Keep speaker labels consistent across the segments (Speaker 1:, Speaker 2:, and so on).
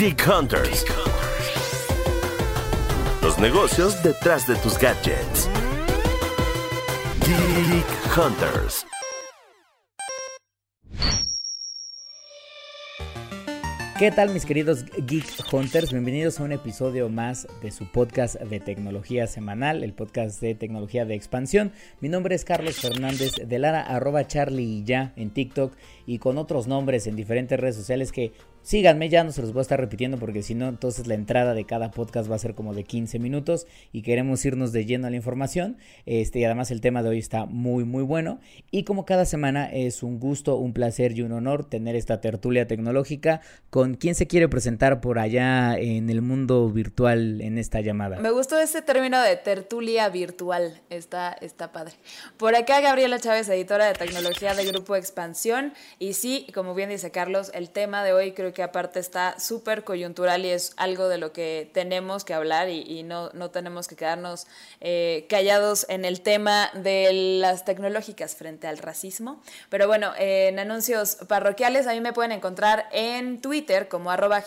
Speaker 1: Geek Hunters. Los negocios detrás de tus gadgets. Geek Hunters.
Speaker 2: ¿Qué tal mis queridos Geek Hunters? Bienvenidos a un episodio más de su podcast de tecnología semanal, el podcast de tecnología de expansión. Mi nombre es Carlos Fernández de Lara, arroba Charlie y ya en TikTok y con otros nombres en diferentes redes sociales que Síganme, ya no se los voy a estar repitiendo porque si no, entonces la entrada de cada podcast va a ser como de 15 minutos y queremos irnos de lleno a la información. Este, y además el tema de hoy está muy, muy bueno. Y como cada semana es un gusto, un placer y un honor tener esta tertulia tecnológica con quien se quiere presentar por allá en el mundo virtual en esta llamada.
Speaker 3: Me gustó ese término de tertulia virtual, está, está padre. Por acá Gabriela Chávez, editora de tecnología de Grupo Expansión. Y sí, como bien dice Carlos, el tema de hoy creo que aparte está súper coyuntural y es algo de lo que tenemos que hablar y, no, no, tenemos que quedarnos eh, callados en el tema de las tecnológicas frente al racismo. Pero bueno, en anuncios parroquiales a mí me pueden encontrar en Twitter como arroba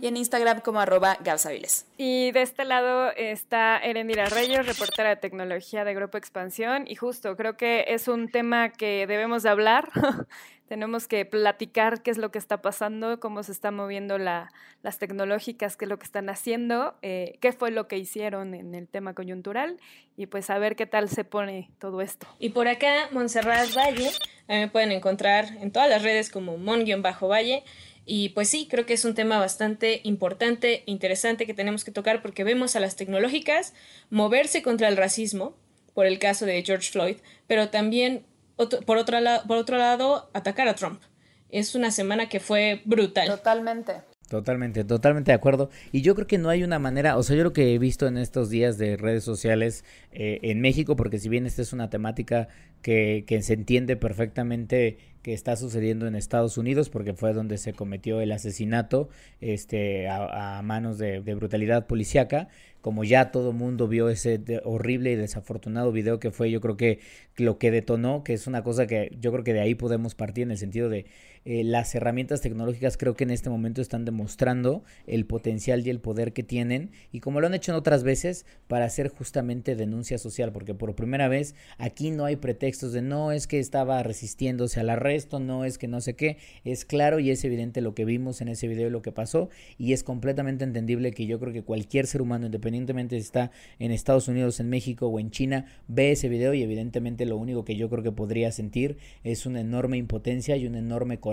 Speaker 3: y en Instagram como arroba gabsaviles.
Speaker 4: Y de este lado está Erendira Reyes, reportera de tecnología de Grupo Expansión y justo creo que es un tema que debemos de hablar tenemos que platicar qué es lo que está pasando, cómo se están moviendo las tecnológicas, qué es lo que están haciendo, eh, qué fue lo que hicieron en el tema coyuntural y pues a ver qué tal se pone todo esto.
Speaker 5: Y por acá, Montserrat Valle, me pueden encontrar en todas las redes como mon-valle. Y pues sí, creo que es un tema bastante importante, interesante que tenemos que tocar porque vemos a las tecnológicas moverse contra el racismo, por el caso de George Floyd, pero también por, otro por otro lado, atacar a Trump. Es una semana que fue brutal.
Speaker 3: Totalmente.
Speaker 2: Totalmente, totalmente de acuerdo. Y yo creo que no hay una manera, o sea, yo lo que he visto en estos días de redes sociales eh, en México, porque si bien esta es una temática que, que se entiende perfectamente que está sucediendo en Estados Unidos, porque fue donde se cometió el asesinato este, a, manos de, de brutalidad policíaca, como ya todo mundo vio ese horrible y desafortunado video que fue, yo creo que lo que detonó, que es una cosa que yo creo que de ahí podemos partir en el sentido de eh, las herramientas tecnológicas creo que en este momento están demostrando el potencial y el poder que tienen y como lo han hecho en otras veces para hacer justamente denuncia social, porque por primera vez aquí no hay pretextos de no es que estaba resistiéndose al arresto, no es que no sé qué, es claro y es evidente lo que vimos en ese video y lo que pasó y es completamente entendible que yo creo que cualquier ser humano independiente independientemente si está en Estados Unidos, en México o en China, ve ese video y evidentemente lo único que yo creo que podría sentir es una enorme impotencia y un enorme coraje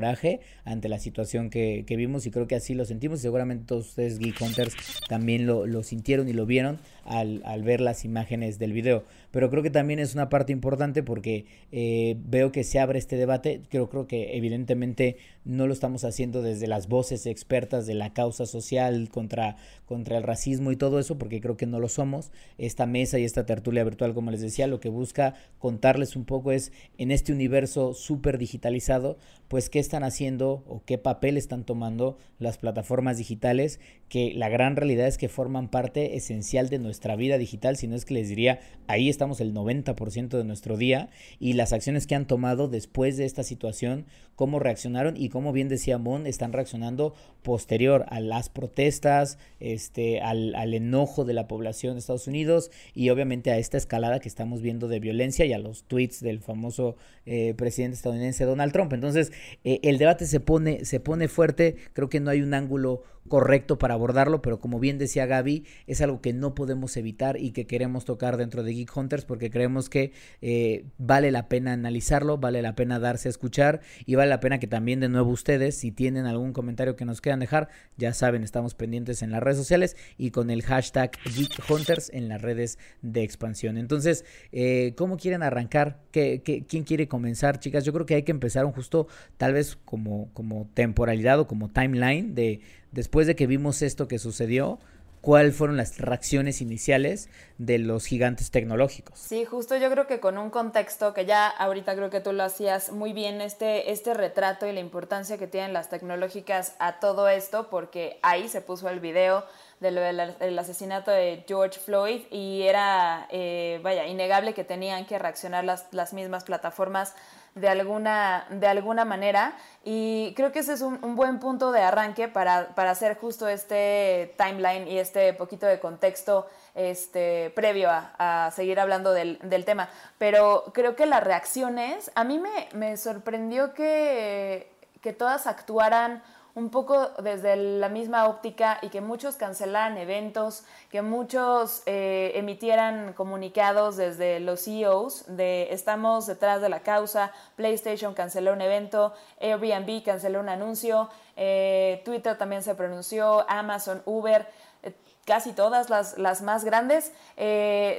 Speaker 2: ante la situación que, vimos y creo que así lo sentimos seguramente todos ustedes Geek Hunters también lo, sintieron y lo vieron al, ver las imágenes del video. Pero creo que también es una parte importante porque eh, veo que se abre este debate. Creo, creo que evidentemente no lo estamos haciendo desde las voces expertas de la causa social contra, contra el racismo y todo eso, porque creo que no lo somos. Esta mesa y esta tertulia virtual, como les decía, lo que busca contarles un poco es en este universo súper digitalizado, pues qué están haciendo o qué papel están tomando las plataformas digitales, que la gran realidad es que forman parte esencial de nuestra vida digital, sino es que les diría, ahí estamos el 90% de nuestro día y las acciones que han tomado después de esta situación, cómo reaccionaron y como bien decía Mon, están reaccionando posterior a las protestas, este, al, al, enojo de la población de Estados Unidos y obviamente a esta escalada que estamos viendo de violencia y a los tweets del famoso eh, presidente estadounidense Donald Trump. Entonces, eh, el debate se pone, se pone fuerte, creo que no hay un ángulo correcto para abordarlo, pero como bien decía Gaby, es algo que no podemos evitar y que queremos tocar dentro de Geek Hunters porque creemos que eh, vale la pena analizarlo, vale la pena darse a escuchar y vale la pena que también de nuevo ustedes, si tienen algún comentario que nos quieran dejar, ya saben, estamos pendientes en las redes sociales y con el hashtag Geek Hunters en las redes de expansión. Entonces, eh, ¿cómo quieren arrancar? ¿Qué, quién quiere comenzar, chicas? Yo creo que hay que empezar un justo, tal vez como, como temporalidad o como timeline de después de que vimos esto que sucedió, cuáles fueron las reacciones iniciales de los gigantes tecnológicos.
Speaker 3: Sí, justo yo creo que con un contexto que ya ahorita creo que tú lo hacías muy bien, este, este retrato y la importancia que tienen las tecnológicas a todo esto, porque ahí se puso el video de lo del asesinato de George Floyd y era, eh, vaya, innegable que tenían que reaccionar las, las mismas plataformas de alguna, de alguna manera. Y creo que ese es un, buen punto de arranque para, hacer justo este timeline y este poquito de contexto este, previo a, seguir hablando del, tema. Pero creo que las reacciones, a mí me, me sorprendió que, que todas actuaran un poco desde la misma óptica y que muchos cancelaran eventos, que muchos eh, emitieran comunicados desde los CEOs de estamos detrás de la causa, PlayStation canceló un evento, Airbnb canceló un anuncio, eh, Twitter también se pronunció, Amazon, Uber eh, casi todas las, las más grandes.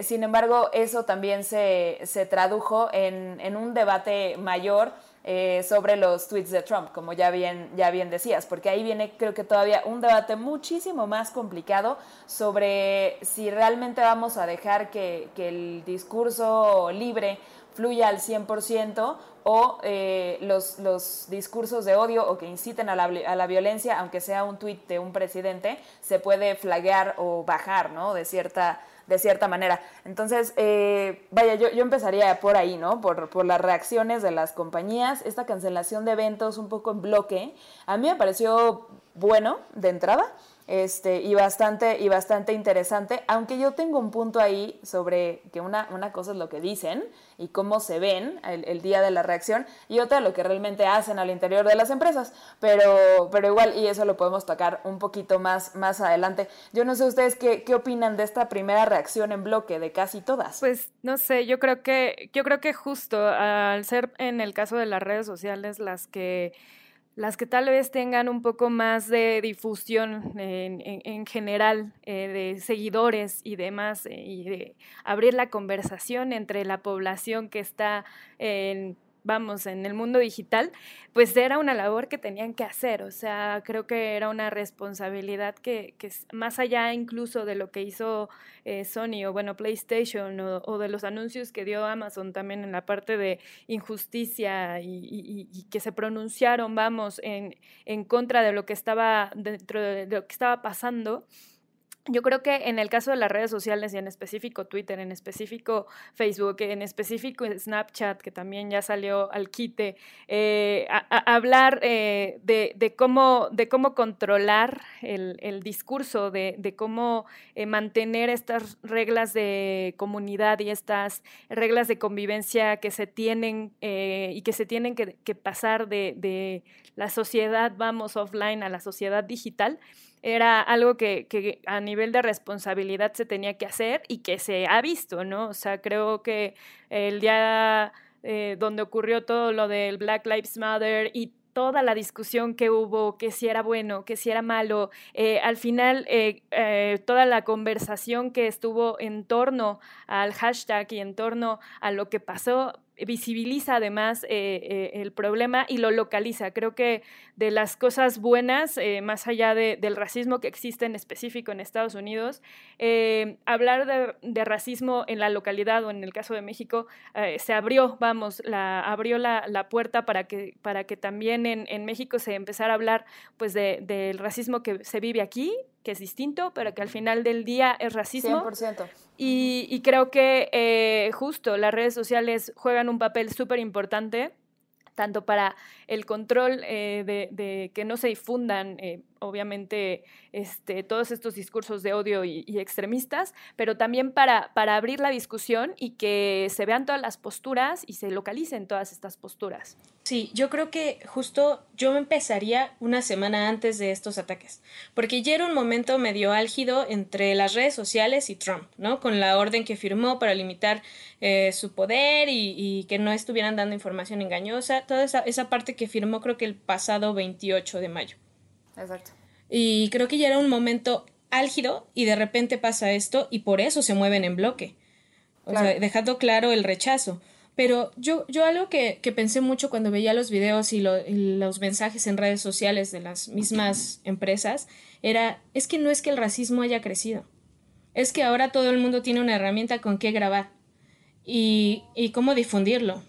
Speaker 3: sin embargo, eso también se, se tradujo en, en, un debate mayor eh, sobre los tweets de Trump, como ya bien, ya bien decías, porque ahí viene creo que todavía un debate muchísimo más complicado sobre si realmente vamos a dejar que, el discurso libre fluya al 100% o eh, los, los, discursos de odio o que inciten a la, a la, violencia, aunque sea un tuit de un presidente, se puede flaguear o bajar ¿no? de cierta de cierta manera. Entonces, eh, vaya, yo, yo, empezaría por ahí, ¿no? Por, por, las reacciones de las compañías, esta cancelación de eventos un poco en bloque, a mí me pareció bueno de entrada este, y, bastante, y bastante interesante, aunque yo tengo un punto ahí sobre que una, una cosa es lo que dicen y cómo se ven el, día de la reacción y otra lo que realmente hacen al interior de las empresas, pero, pero igual y eso lo podemos tocar un poquito más, más adelante. Yo no sé ustedes qué, qué opinan de esta primera reacción en bloque de casi todas.
Speaker 4: Pues no sé, yo creo que, yo creo que justo al ser en el caso de las redes sociales las que las que tal vez tengan un poco más de difusión en, general, eh, de seguidores y demás, eh, y de abrir la conversación entre la población que está en vamos, en el mundo digital, pues era una labor que tenían que hacer. O sea, creo que era una responsabilidad que, que más allá incluso de lo que hizo eh, Sony o, bueno, PlayStation o, de los anuncios que dio Amazon también en la parte de injusticia y, y que se pronunciaron, vamos, en, en contra de lo que estaba dentro de lo que estaba pasando yo creo que en el caso de las redes sociales y en específico Twitter, en específico Facebook, en específico Snapchat, que también ya salió al quite, eh, hablar eh, de, cómo, controlar el, discurso, de, cómo eh, mantener estas reglas de comunidad y estas reglas de convivencia que se tienen y que se tienen que, que pasar de, de la sociedad, vamos, offline a la sociedad digital era algo que, a nivel de responsabilidad se tenía que hacer y que se ha visto, ¿no? O sea, creo que el día eh, donde ocurrió todo lo del Black Lives Matter y toda la discusión que hubo, que si era bueno, que si era malo, eh, al final eh, toda la conversación que estuvo en torno al hashtag y en torno a lo que pasó, visibiliza además eh, eh, el problema y lo localiza. Creo que de las cosas buenas, eh, más allá del racismo que existe en específico en Estados Unidos, hablar de, racismo en la localidad o en el caso de México se abrió, vamos, abrió la, puerta para que, para que también en, México se empezara a hablar pues del racismo que se vive aquí, que es distinto, pero que al final del día es racismo.
Speaker 3: 100%.
Speaker 4: Y, creo que eh, justo las redes sociales juegan un papel súper importante tanto para el control eh, de, que no se difundan, eh, obviamente, este, todos estos discursos de odio y, extremistas, pero también para, para, abrir la discusión y que se vean todas las posturas y se localicen todas estas posturas.
Speaker 5: Sí, yo creo que justo yo empezaría una semana antes de estos ataques, porque ya era un momento medio álgido entre las redes sociales y Trump, ¿no? Con la orden que firmó para limitar eh, su poder y, y, que no estuvieran dando información engañosa, toda esa, esa parte que firmó creo que el pasado 28 de mayo.
Speaker 3: Exacto.
Speaker 5: Y creo que ya era un momento álgido y de repente pasa esto y por eso se mueven en bloque. O sea, dejando claro el rechazo. Pero yo, yo algo que, que pensé mucho cuando veía los videos y, y, los mensajes en redes sociales de las mismas empresas era, es que no es que el racismo haya crecido, es que ahora todo el mundo tiene una herramienta con qué grabar y, y cómo difundirlo.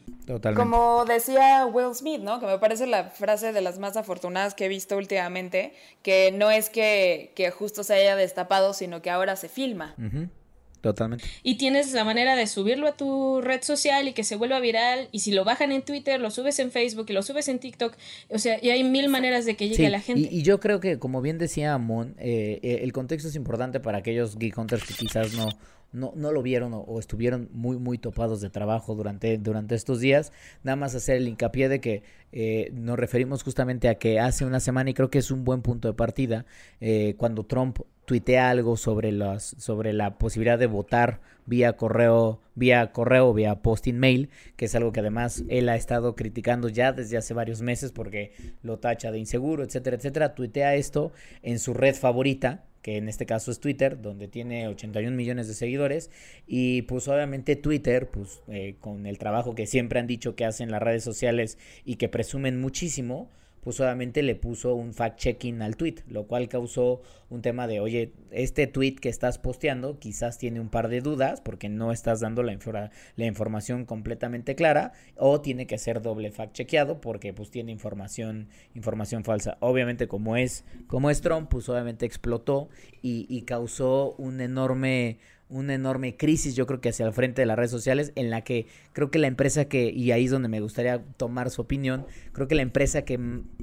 Speaker 3: Como decía Will Smith, ¿no? Que me parece la frase de las más afortunadas que he visto últimamente, que no es que, justo se haya destapado, sino que ahora se filma.
Speaker 2: Totalmente.
Speaker 5: Y tienes la manera de subirlo a tu red social y que se vuelva viral. Y si lo bajan en Twitter, lo subes en Facebook y lo subes en TikTok. O sea, y hay mil maneras de que llegue a la gente.
Speaker 2: Y, y, yo creo que, como bien decía Amon, eh, eh, el contexto es importante para aquellos Geek Hunters que quizás no, no, no lo vieron o, estuvieron muy, muy topados de trabajo durante, durante estos días. Nada más hacer el hincapié de que eh, nos referimos justamente a que hace una semana, y creo que es un buen punto de partida, eh, cuando Trump tuitea algo sobre, las, sobre la posibilidad de votar vía correo, vía correo, vía posting mail, que es algo que además él ha estado criticando ya desde hace varios meses porque lo tacha de inseguro, etcétera, etcétera. Tuitea esto en su red favorita, que en este caso es Twitter, donde tiene 81 millones de seguidores. Y pues obviamente Twitter, pues eh, con el trabajo que siempre han dicho que hacen las redes sociales y que presumen muchísimo, pues obviamente le puso un fact-checking al tweet, lo cual causó un tema de, oye, este tweet que estás posteando quizás tiene un par de dudas porque no estás dando la, la información completamente clara o tiene que ser doble fact-chequeado porque pues tiene información, información falsa. Obviamente como es, como es Trump, pues obviamente explotó y, y causó un enorme una enorme crisis, yo creo que hacia el frente de las redes sociales, en la que creo que la empresa que, y ahí es donde me gustaría tomar su opinión, creo que la empresa que,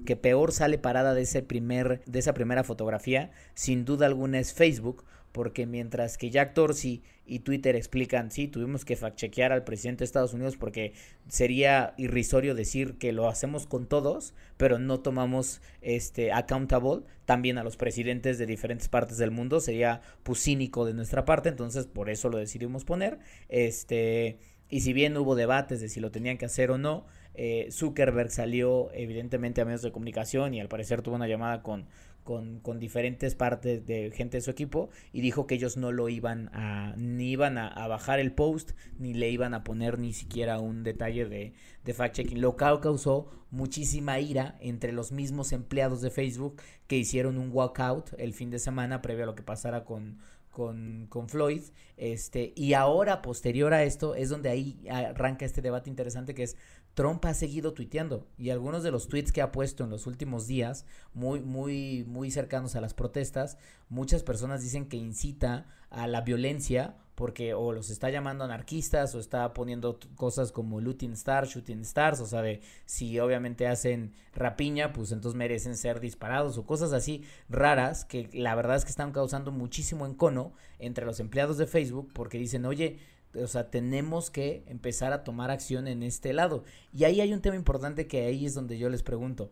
Speaker 2: que peor sale parada de ese primer, de esa primera fotografía, sin duda alguna es Facebook, porque mientras que Jack Dorsey y Twitter explican, sí, tuvimos que fact-chequear al presidente de Estados Unidos porque sería irrisorio decir que lo hacemos con todos, pero no tomamos este accountable también a los presidentes de diferentes partes del mundo, sería pues cínico de nuestra parte, entonces por eso lo decidimos poner. Este, y si bien hubo debates de si lo tenían que hacer o no, eh, Zuckerberg salió evidentemente a medios de comunicación y al parecer tuvo una llamada con con, diferentes partes de gente de su equipo y dijo que ellos no lo iban a, ni iban a, a bajar el post, ni le iban a poner ni siquiera un detalle de, de fact-checking, lo cual causó muchísima ira entre los mismos empleados de Facebook que hicieron un walkout el fin de semana previo a lo que pasara con, con, con, Floyd. Este, y ahora, posterior a esto, es donde ahí arranca este debate interesante que es Trump ha seguido tuiteando y algunos de los tweets que ha puesto en los últimos días, muy, muy, muy cercanos a las protestas, muchas personas dicen que incita a la violencia porque o los está llamando anarquistas o está poniendo cosas como looting stars, shooting stars, o sea, de si obviamente hacen rapiña, pues entonces merecen ser disparados o cosas así raras que la verdad es que están causando muchísimo encono entre los empleados de Facebook porque dicen, oye, o sea, tenemos que empezar a tomar acción en este lado. Y ahí hay un tema importante que ahí es donde yo les pregunto.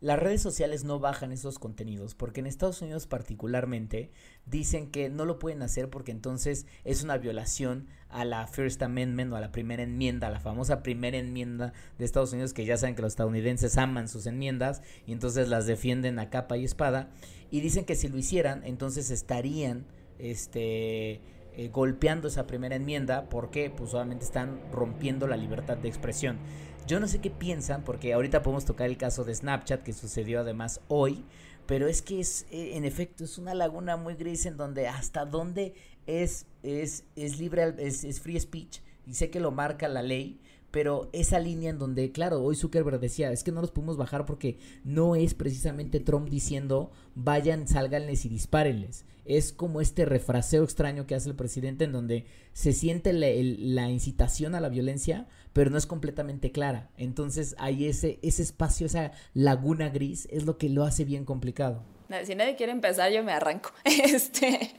Speaker 2: Las redes sociales no bajan esos contenidos porque en Estados Unidos particularmente dicen que no lo pueden hacer porque entonces es una violación a la First Amendment o a la primera enmienda, la famosa primera enmienda de Estados Unidos que ya saben que los estadounidenses aman sus enmiendas y entonces las defienden a capa y espada y dicen que si lo hicieran entonces estarían este eh, golpeando esa primera enmienda porque pues solamente están rompiendo la libertad de expresión. Yo no sé qué piensan porque ahorita podemos tocar el caso de Snapchat que sucedió además hoy, pero es que es eh, en efecto es una laguna muy gris en donde hasta dónde es es es libre es free speech y sé que lo marca la ley, pero esa línea en donde, claro, hoy Zuckerberg decía, es que no los podemos bajar porque no es precisamente Trump diciendo, vayan, sálganles y dispárenles. Es como este refraseo extraño que hace el presidente en donde se siente la, la incitación a la violencia, pero no es completamente clara. Entonces hay ese, ese espacio, esa laguna gris, es lo que lo hace bien complicado.
Speaker 3: Si nadie quiere empezar, yo me arranco. Este,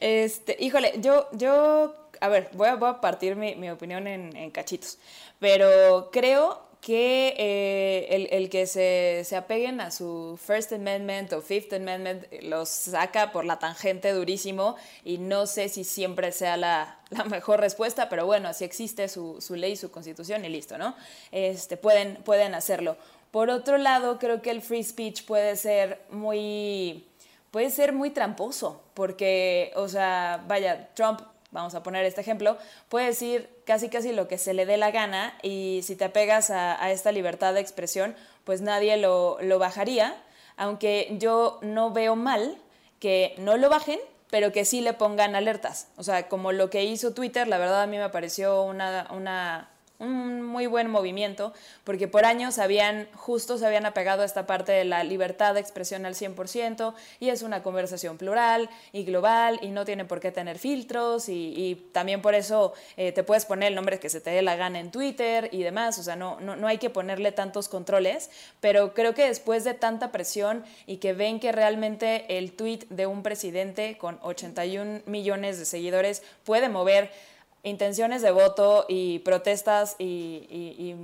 Speaker 3: este, híjole, yo, yo a ver, voy a, voy a partir mi, mi opinión en, en, cachitos, pero creo que eh, el, el, que se, se, apeguen a su First Amendment o Fifth Amendment los saca por la tangente durísimo y no sé si siempre sea la, la mejor respuesta, pero bueno, así existe su, su, ley, su constitución y listo, ¿no? Este, pueden, pueden hacerlo. Por otro lado, creo que el free speech puede ser muy puede ser muy tramposo, porque, o sea, vaya, Trump vamos a poner este ejemplo, puede decir casi casi lo que se le dé la gana y si te apegas a, a esta libertad de expresión, pues nadie lo, lo, bajaría, aunque yo no veo mal que no lo bajen, pero que sí le pongan alertas. O sea, como lo que hizo Twitter, la verdad a mí me pareció una, una un muy buen movimiento, porque por años habían, justo se habían apegado a esta parte de la libertad de expresión al 100% y es una conversación plural y global y no tiene por qué tener filtros y, también por eso eh, te puedes poner el nombre que se te dé la gana en Twitter y demás, o sea, no, no, no hay que ponerle tantos controles, pero creo que después de tanta presión y que ven que realmente el tweet de un presidente con 81 millones de seguidores puede mover intenciones de voto y protestas y,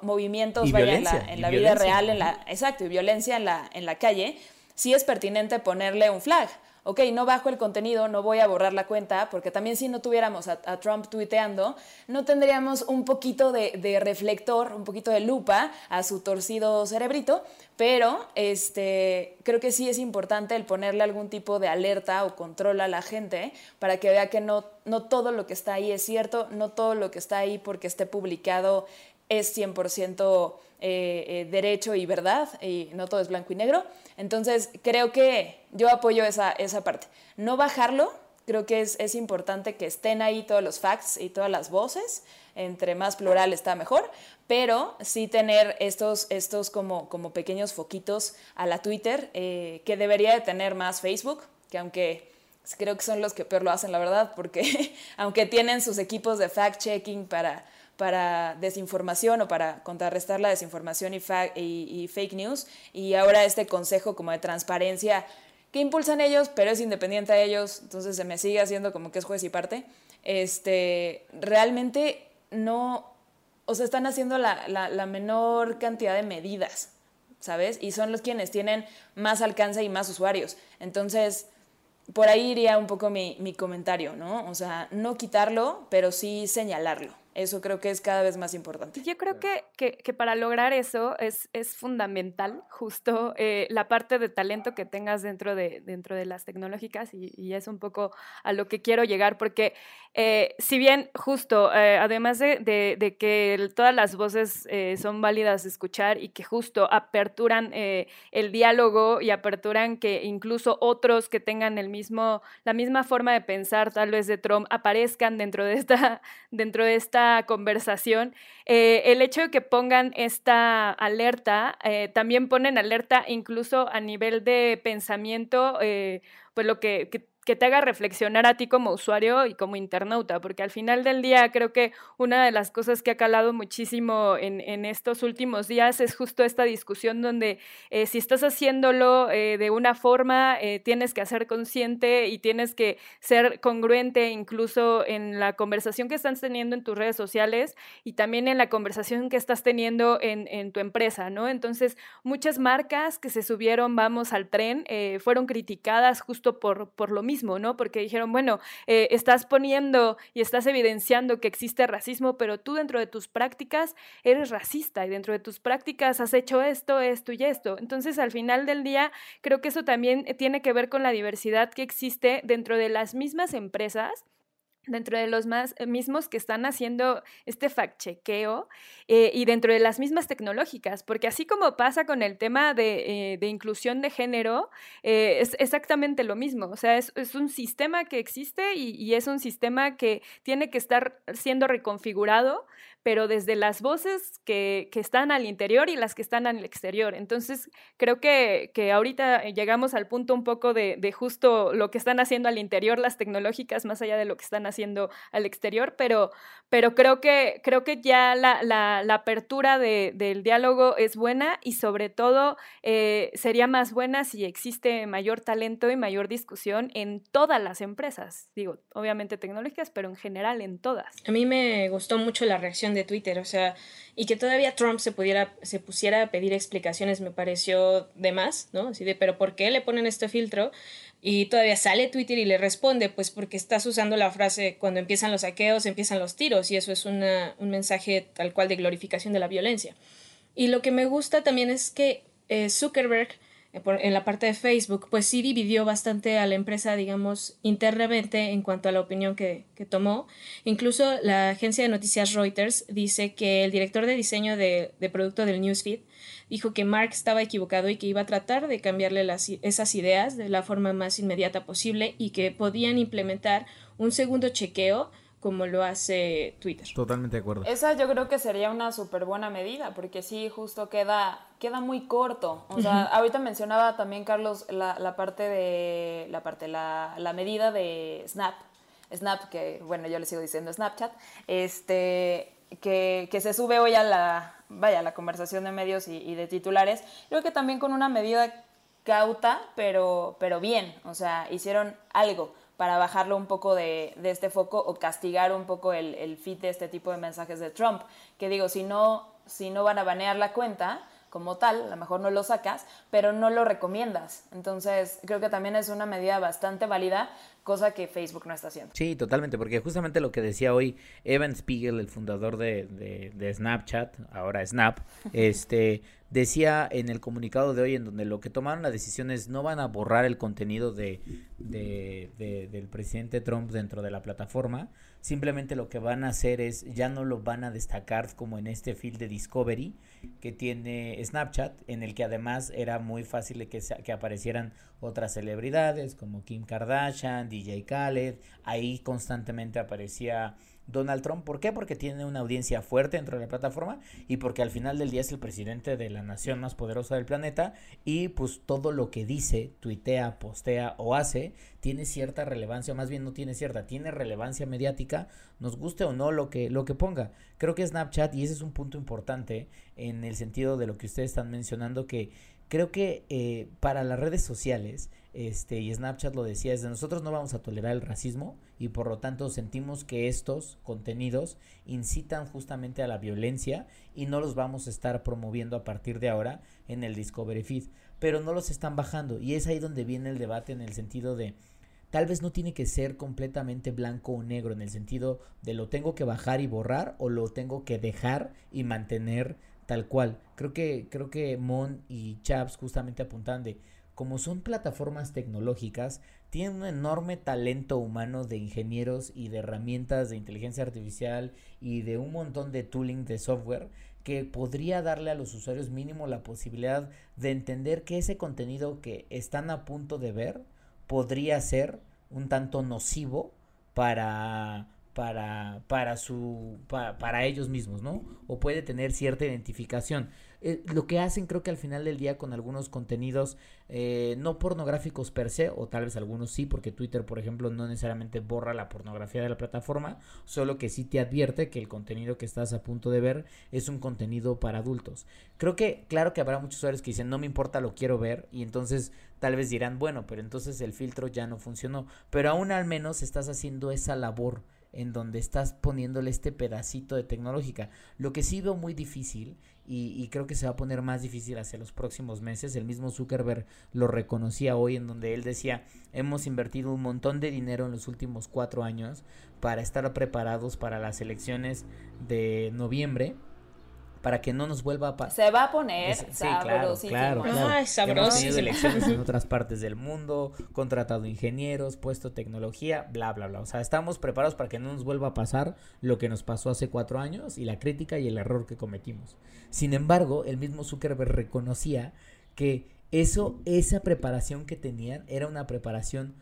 Speaker 3: movimientos en la, vida real, en la, exacto, y violencia en la, en la calle, sí es pertinente ponerle un flag ok, no bajo el contenido, no voy a borrar la cuenta, porque también si no tuviéramos a, Trump tuiteando, no tendríamos un poquito de, reflector, un poquito de lupa a su torcido cerebrito, pero este, creo que sí es importante el ponerle algún tipo de alerta o control a la gente para que vea que no, no todo lo que está ahí es cierto, no todo lo que está ahí porque esté publicado es 100% eh, eh, derecho y verdad, y no todo es blanco y negro. Entonces, creo que yo apoyo esa, esa parte. No bajarlo, creo que es, es, importante que estén ahí todos los facts y todas las voces, entre más plural está mejor, pero sí tener estos, estos como, como pequeños foquitos a la Twitter, eh, que debería de tener más Facebook, que aunque creo que son los que peor lo hacen, la verdad, porque aunque tienen sus equipos de fact-checking para para desinformación o para contrarrestar la desinformación y, fake news. Y ahora este consejo como de transparencia que impulsan ellos, pero es independiente a ellos, entonces se me sigue haciendo como que es juez y parte. Este, realmente no, o sea, están haciendo la, la, menor cantidad de medidas, ¿sabes? Y son los quienes tienen más alcance y más usuarios. Entonces, por ahí iría un poco mi, mi comentario, ¿no? O sea, no quitarlo, pero sí señalarlo. Eso creo que es cada vez más importante.
Speaker 4: Yo creo que, que, para lograr eso es, es fundamental justo eh, la parte de talento que tengas dentro de, dentro de las tecnológicas y, y es un poco a lo que quiero llegar porque eh, si bien justo, eh, además de, de, que todas las voces son válidas de escuchar y que justo aperturan el diálogo y aperturan que incluso otros que tengan el mismo, la misma forma de pensar tal vez de Trump aparezcan dentro de esta, dentro de esta conversación, eh, el hecho de que pongan esta alerta, eh, también ponen alerta incluso a nivel de pensamiento, eh, pues lo que que te haga reflexionar a ti como usuario y como internauta, porque al final del día creo que una de las cosas que ha calado muchísimo en, en estos últimos días es justo esta discusión donde eh, si estás haciéndolo eh, de una forma, eh, tienes que hacer consciente y tienes que ser congruente incluso en la conversación que estás teniendo en tus redes sociales y también en la conversación que estás teniendo en, en tu empresa, ¿no? Entonces, muchas marcas que se subieron, vamos al tren, fueron criticadas justo por, por lo mismo ¿no? Porque dijeron, bueno, eh, estás poniendo y estás evidenciando que existe racismo, pero tú dentro de tus prácticas eres racista y dentro de tus prácticas has hecho esto, esto y esto. Entonces, al final del día, creo que eso también tiene que ver con la diversidad que existe dentro de las mismas empresas dentro de los más, eh, mismos que están haciendo este fact-chequeo eh, y dentro de las mismas tecnológicas, porque así como pasa con el tema de, eh, inclusión de género, es exactamente lo mismo, o sea, es, un sistema que existe y, y, es un sistema que tiene que estar siendo reconfigurado pero desde las voces que, que, están al interior y las que están al exterior. Entonces, creo que, que ahorita llegamos al punto un poco de, de, justo lo que están haciendo al interior las tecnológicas, más allá de lo que están haciendo al exterior, pero, pero creo, que, creo que ya la, la, la apertura de, del diálogo es buena y sobre todo eh, sería más buena si existe mayor talento y mayor discusión en todas las empresas, digo, obviamente tecnológicas, pero en general en todas.
Speaker 5: A mí me gustó mucho la reacción de Twitter, o sea, y que todavía Trump se pudiera, se pusiera a pedir explicaciones me pareció de más, ¿no? Así de, pero ¿por qué le ponen este filtro? Y todavía sale Twitter y le responde, pues porque estás usando la frase cuando empiezan los saqueos, empiezan los tiros, y eso es un mensaje tal cual de glorificación de la violencia. Y lo que me gusta también es que eh, Zuckerberg en la parte de Facebook, pues sí dividió bastante a la empresa, digamos, internamente en cuanto a la opinión que, tomó. Incluso la agencia de noticias Reuters dice que el director de diseño de, producto del Newsfeed dijo que Mark estaba equivocado y que iba a tratar de cambiarle las, esas ideas de la forma más inmediata posible y que podían implementar un segundo chequeo como lo hace Twitter.
Speaker 2: Totalmente de acuerdo.
Speaker 3: Esa yo creo que sería una súper buena medida, porque sí, justo queda, queda muy corto. O sea, ahorita mencionaba también, Carlos, la, la parte de, la parte, la, la medida de Snap. Snap, que bueno, yo le sigo diciendo Snapchat, este, que, que se sube hoy a la, vaya, a la conversación de medios y, y de titulares. Creo que también con una medida cauta, pero, pero bien. O sea, hicieron algo para bajarlo un poco de, este foco o castigar un poco el, el feed de este tipo de mensajes de Trump. Que digo, si no, si no van a banear la cuenta como tal, a lo mejor no lo sacas, pero no lo recomiendas. Entonces, creo que también es una medida bastante válida, cosa que Facebook no está haciendo.
Speaker 2: Sí, totalmente, porque justamente lo que decía hoy Evan Spiegel, el fundador de, de, de Snapchat, ahora Snap, este decía en el comunicado de hoy en donde lo que tomaron la decisión es no van a borrar el contenido de, de, de, del presidente Trump dentro de la plataforma, simplemente lo que van a hacer es ya no lo van a destacar como en este field de Discovery que tiene Snapchat, en el que además era muy fácil que, que aparecieran otras celebridades como Kim Kardashian, DJ Khaled, ahí constantemente aparecía Donald Trump. ¿Por qué? Porque tiene una audiencia fuerte dentro de la plataforma y porque al final del día es el presidente de la nación más poderosa del planeta y pues todo lo que dice, tuitea, postea o hace tiene cierta relevancia, más bien no tiene cierta, tiene relevancia mediática, nos guste o no lo que, lo que ponga. Creo que Snapchat, y ese es un punto importante en el sentido de lo que ustedes están mencionando, que creo que eh, para las redes sociales, este, y Snapchat lo decía, es de nosotros no vamos a tolerar el racismo y por lo tanto sentimos que estos contenidos incitan justamente a la violencia y no los vamos a estar promoviendo a partir de ahora en el Discovery Feed, pero no los están bajando y es ahí donde viene el debate en el sentido de tal vez no tiene que ser completamente blanco o negro en el sentido de lo tengo que bajar y borrar o lo tengo que dejar y mantener tal cual. Creo que creo que Mon y Chaps justamente apuntan de como son plataformas tecnológicas, tienen un enorme talento humano de ingenieros y de herramientas de inteligencia artificial y de un montón de tooling de software que podría darle a los usuarios mínimo la posibilidad de entender que ese contenido que están a punto de ver podría ser un tanto nocivo para para para su para, para ellos mismos, ¿no? O puede tener cierta identificación. Eh, lo que hacen creo que al final del día con algunos contenidos eh, no pornográficos per se, o tal vez algunos sí, porque Twitter, por ejemplo, no necesariamente borra la pornografía de la plataforma, solo que sí te advierte que el contenido que estás a punto de ver es un contenido para adultos. Creo que, claro que habrá muchos usuarios que dicen, no me importa, lo quiero ver, y entonces tal vez dirán, bueno, pero entonces el filtro ya no funcionó, pero aún al menos estás haciendo esa labor en donde estás poniéndole este pedacito de tecnológica. Lo que sí veo muy difícil y, y, creo que se va a poner más difícil hacia los próximos meses. El mismo Zuckerberg lo reconocía hoy en donde él decía, hemos invertido un montón de dinero en los últimos cuatro años para estar preparados para las elecciones de noviembre para que no nos vuelva a pasar.
Speaker 3: Se va a poner es,
Speaker 2: sí, claro, claro, claro.
Speaker 5: Ay,
Speaker 2: Hemos tenido elecciones en otras partes del mundo, contratado ingenieros, puesto tecnología, bla, bla, bla. O sea, estamos preparados para que no nos vuelva a pasar lo que nos pasó hace cuatro años y la crítica y el error que cometimos. Sin embargo, el mismo Zuckerberg reconocía que eso, esa preparación que tenían era una preparación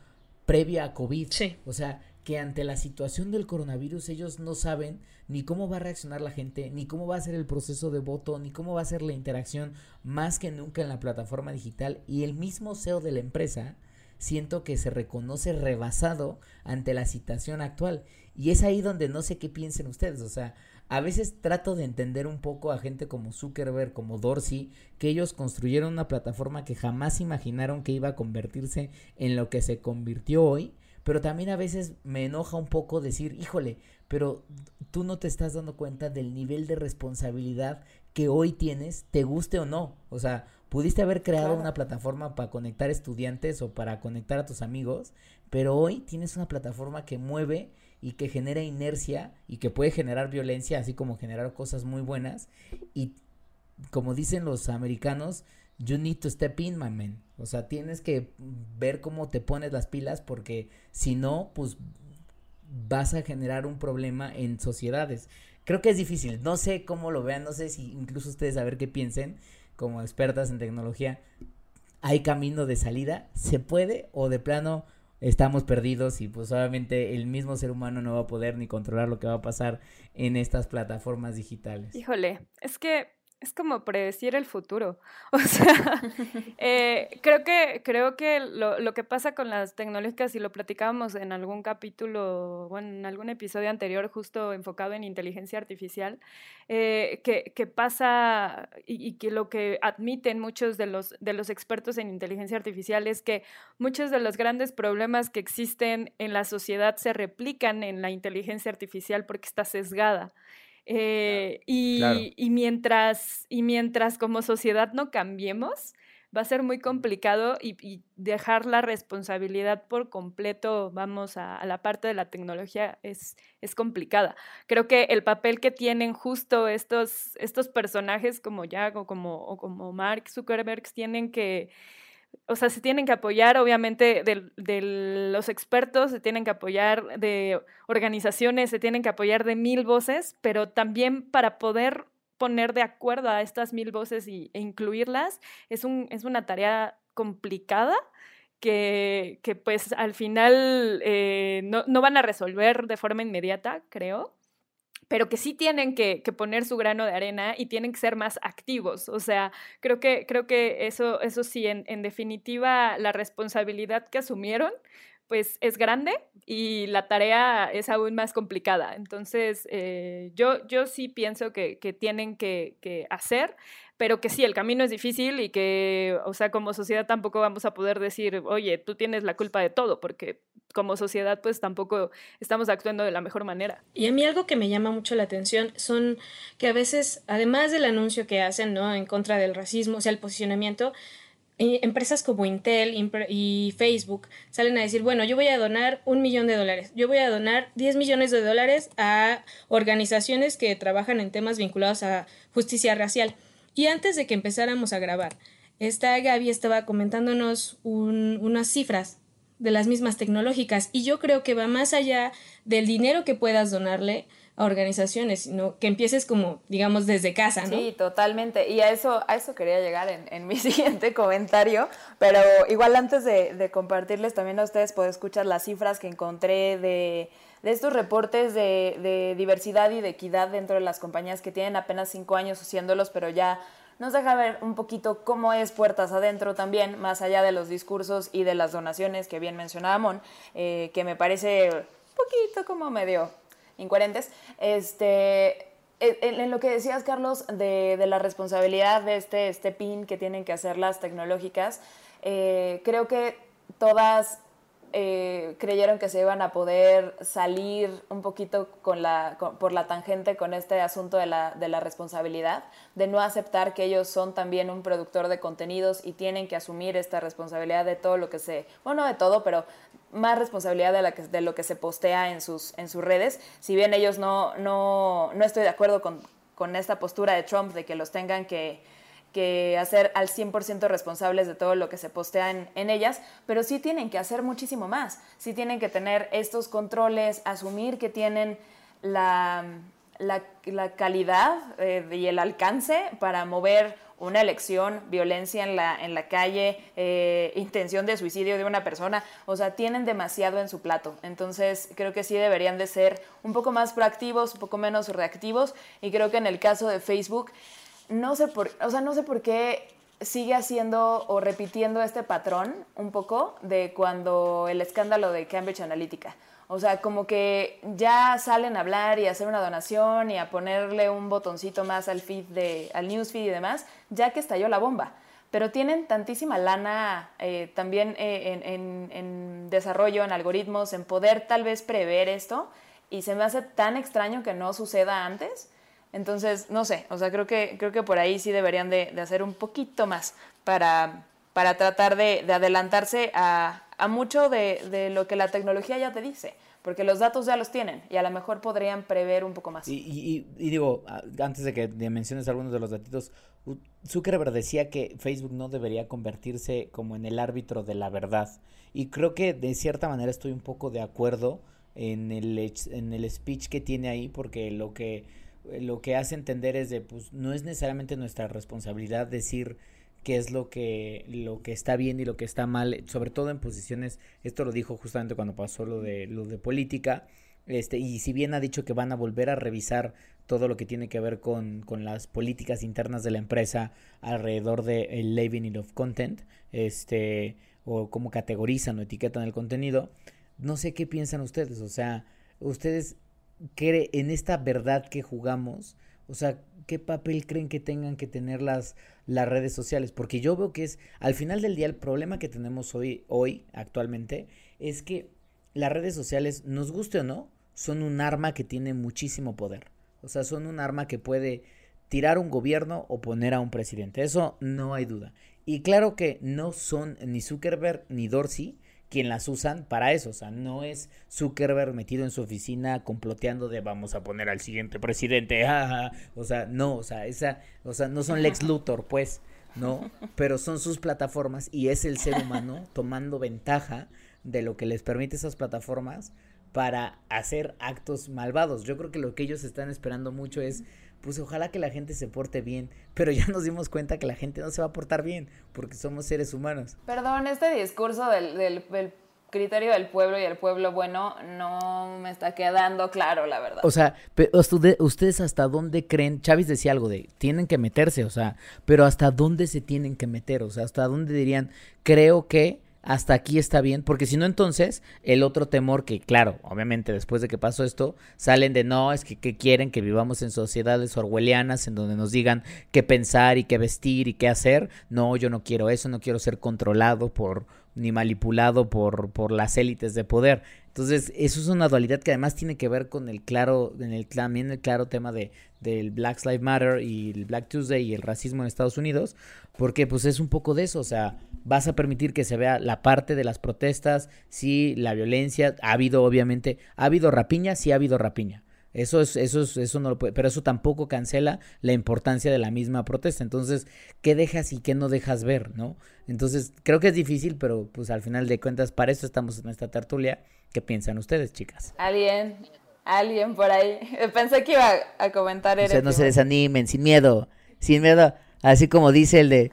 Speaker 2: previa a COVID.
Speaker 5: Sí.
Speaker 2: O sea, que ante la situación del coronavirus ellos no saben ni cómo va a reaccionar la gente, ni cómo va a ser el proceso de voto, ni cómo va a ser la interacción más que nunca en la plataforma digital. Y el mismo CEO de la empresa siento que se reconoce rebasado ante la situación actual. Y es ahí donde no sé qué piensen ustedes, o sea, a veces trato de entender un poco a gente como Zuckerberg, como Dorsey, que ellos construyeron una plataforma que jamás imaginaron que iba a convertirse en lo que se convirtió hoy pero también a veces me enoja un poco decir, híjole, pero tú no te estás dando cuenta del nivel de responsabilidad que hoy tienes, te guste o no. O sea, pudiste haber creado claro. una plataforma para conectar estudiantes o para conectar a tus amigos, pero hoy tienes una plataforma que mueve y que genera inercia y que puede generar violencia, así como generar cosas muy buenas. Y como dicen los americanos, you need to step in, my man. O sea, tienes que ver cómo te pones las pilas porque si no, pues vas a generar un problema en sociedades. Creo que es difícil, no sé cómo lo vean, no sé si incluso ustedes a ver qué piensen como expertas en tecnología. ¿Hay camino de salida? ¿Se puede? ¿O de plano estamos perdidos y pues obviamente el mismo ser humano no va a poder ni controlar lo que va a pasar en estas plataformas digitales.
Speaker 4: Híjole, es que es como predecir el futuro. O sea, eh, creo que, creo que lo, lo, que pasa con las tecnológicas, y lo platicábamos en algún capítulo, bueno, en algún episodio anterior, justo enfocado en inteligencia artificial, eh, que, que, pasa y, y, que lo que admiten muchos de los, de los expertos en inteligencia artificial es que muchos de los grandes problemas que existen en la sociedad se replican en la inteligencia artificial porque está sesgada. Eh, y, y, mientras, y mientras como sociedad no cambiemos, va a ser muy complicado y, y dejar la responsabilidad por completo, vamos, a, a, la parte de la tecnología es, es complicada. Creo que el papel que tienen justo estos, estos personajes como Jack o como, o como Mark Zuckerberg tienen que o sea, se tienen que apoyar, obviamente, de, de, los expertos, se tienen que apoyar de organizaciones, se tienen que apoyar de mil voces, pero también para poder poner de acuerdo a estas mil voces y, e incluirlas, es, un, es una tarea complicada. Que, que pues al final eh, no, no van a resolver de forma inmediata, creo, pero que sí tienen que, poner su grano de arena y tienen que ser más activos. O sea, creo que, creo que eso, eso sí, en, en definitiva, la responsabilidad que asumieron pues es grande y la tarea es aún más complicada. Entonces, eh, yo, yo sí pienso que, que tienen que, que, hacer, pero que sí, el camino es difícil y que, o sea, como sociedad tampoco vamos a poder decir, oye, tú tienes la culpa de todo, porque como sociedad pues tampoco estamos actuando de la mejor manera.
Speaker 5: Y a mí algo que me llama mucho la atención son que a veces, además del anuncio que hacen, ¿no? En contra del racismo, o sea, el posicionamiento, eh, empresas como Intel y Facebook salen a decir, bueno, yo voy a donar un millón de dólares, yo voy a donar 10 millones de dólares a organizaciones que trabajan en temas vinculados a justicia racial. Y antes de que empezáramos a grabar, esta Gaby estaba comentándonos un, unas cifras de las mismas tecnológicas y yo creo que va más allá del dinero que puedas donarle a organizaciones, sino que empieces como, digamos, desde casa, ¿no?
Speaker 3: Sí, totalmente. Y a eso, a eso quería llegar en, mi siguiente comentario, pero igual antes de, de, compartirles también a ustedes, puedo escuchar las cifras que encontré de, de estos reportes de, diversidad y de equidad dentro de las compañías que tienen apenas cinco años haciéndolos, pero ya nos deja ver un poquito cómo es puertas adentro también, más allá de los discursos y de las donaciones que bien mencionaba Mon, eh, que me parece un poquito como medio incoherentes. Este, en, en, lo que decías, Carlos, de, de, la responsabilidad de este, este pin que tienen que hacer las tecnológicas, eh, creo que todas eh, creyeron que se iban a poder salir un poquito con la, por la tangente con este asunto de la, de responsabilidad, de no aceptar que ellos son también un productor de contenidos y tienen que asumir esta responsabilidad de todo lo que se, bueno, de todo, pero más responsabilidad de, la que, de lo que se postea en sus, redes. Si bien ellos no, no, no estoy de acuerdo con esta postura de Trump de que los tengan que que hacer al 100% responsables de todo lo que se postea en, en, ellas, pero sí tienen que hacer muchísimo más, sí tienen que tener estos controles, asumir que tienen la, la, calidad eh, y el alcance para mover una elección, violencia en la, en la calle, eh, intención de suicidio de una persona, o sea, tienen demasiado en su plato. Entonces, creo que sí deberían de ser un poco más proactivos, un poco menos reactivos, y creo que en el caso de Facebook, no sé por, o sea, no sé por qué sigue haciendo o repitiendo este patrón un poco de cuando el escándalo de Cambridge Analytica. O sea, como que ya salen a hablar y a hacer una donación y a ponerle un botoncito más al feed de, al newsfeed y demás, ya que estalló la bomba. Pero tienen tantísima lana eh, también eh, en, desarrollo, en algoritmos, en poder tal vez prever esto, y se me hace tan extraño que no suceda antes entonces, no sé, o sea, creo que, creo que por ahí sí deberían de, hacer un poquito más para, para tratar de, de adelantarse a, mucho de, lo que la tecnología ya te dice, porque los datos ya los tienen y a lo mejor podrían prever un poco más.
Speaker 2: Y digo, antes de que menciones algunos de los datitos, Zuckerberg decía que Facebook no debería convertirse como en el árbitro de la verdad. Y creo que de cierta manera estoy un poco de acuerdo en el, en el speech que tiene ahí, porque lo que lo que hace entender es de, pues, no es necesariamente nuestra responsabilidad decir qué es lo que, lo que está bien y lo que está mal, sobre todo en posiciones, esto lo dijo justamente cuando pasó lo de, lo de política, este, y si bien ha dicho que van a volver a revisar todo lo que tiene que ver con, con las políticas internas de la empresa alrededor del el labeling of content, este, o cómo categorizan o etiquetan el contenido, no sé qué piensan ustedes, o sea, ustedes en esta verdad que jugamos, o sea, ¿qué papel creen que tengan que tener las, las redes sociales? Porque yo veo que es, al final del día, el problema que tenemos hoy, hoy, actualmente, es que las redes sociales, nos guste o no, son un arma que tiene muchísimo poder. O sea, son un arma que puede tirar un gobierno o poner a un presidente. Eso no hay duda. Y claro que no son ni Zuckerberg ni Dorsey quien las usan para eso. O sea, no es Zuckerberg metido en su oficina comploteando de vamos a poner al siguiente presidente. o sea, no, o sea, esa, o sea, no son Lex Luthor, pues, ¿no? Pero son sus plataformas y es el ser humano tomando ventaja de lo que les permite esas plataformas para hacer actos malvados. Yo creo que lo que ellos están esperando mucho es pues ojalá que la gente se porte bien, pero ya nos dimos cuenta que la gente no se va a portar bien, porque somos seres humanos.
Speaker 3: Perdón, este discurso del, del, criterio del pueblo y el pueblo bueno no me está quedando claro, la verdad.
Speaker 2: O sea, ustedes hasta dónde creen, Chávez decía algo de, tienen que meterse, o sea, pero hasta dónde se tienen que meter, o sea, hasta dónde dirían, creo que hasta aquí está bien, porque si no entonces el otro temor que claro, obviamente después de que pasó esto, salen de no, es que, quieren que vivamos en sociedades orwellianas en donde nos digan qué pensar y qué vestir y qué hacer, no, yo no quiero eso, no quiero ser controlado por ni manipulado por, por las élites de poder. Entonces, eso es una dualidad que además tiene que ver con el claro, en el, también el claro tema de, del Black Lives Matter y el Black Tuesday y el racismo en Estados Unidos, porque pues es un poco de eso, o sea, vas a permitir que se vea la parte de las protestas, sí, la violencia, ha habido obviamente, ha habido rapiña, sí ha habido rapiña, eso es, eso es, eso no lo puede, pero eso tampoco cancela la importancia de la misma protesta. Entonces, ¿qué dejas y qué no dejas ver, no? Entonces, creo que es difícil, pero pues al final de cuentas, para eso estamos en esta tertulia. ¿Qué piensan ustedes, chicas?
Speaker 3: Alguien, alguien por ahí. Pensé que iba a comentar
Speaker 2: Ustedes no se desanimen, sin miedo, sin miedo. Así como dice el de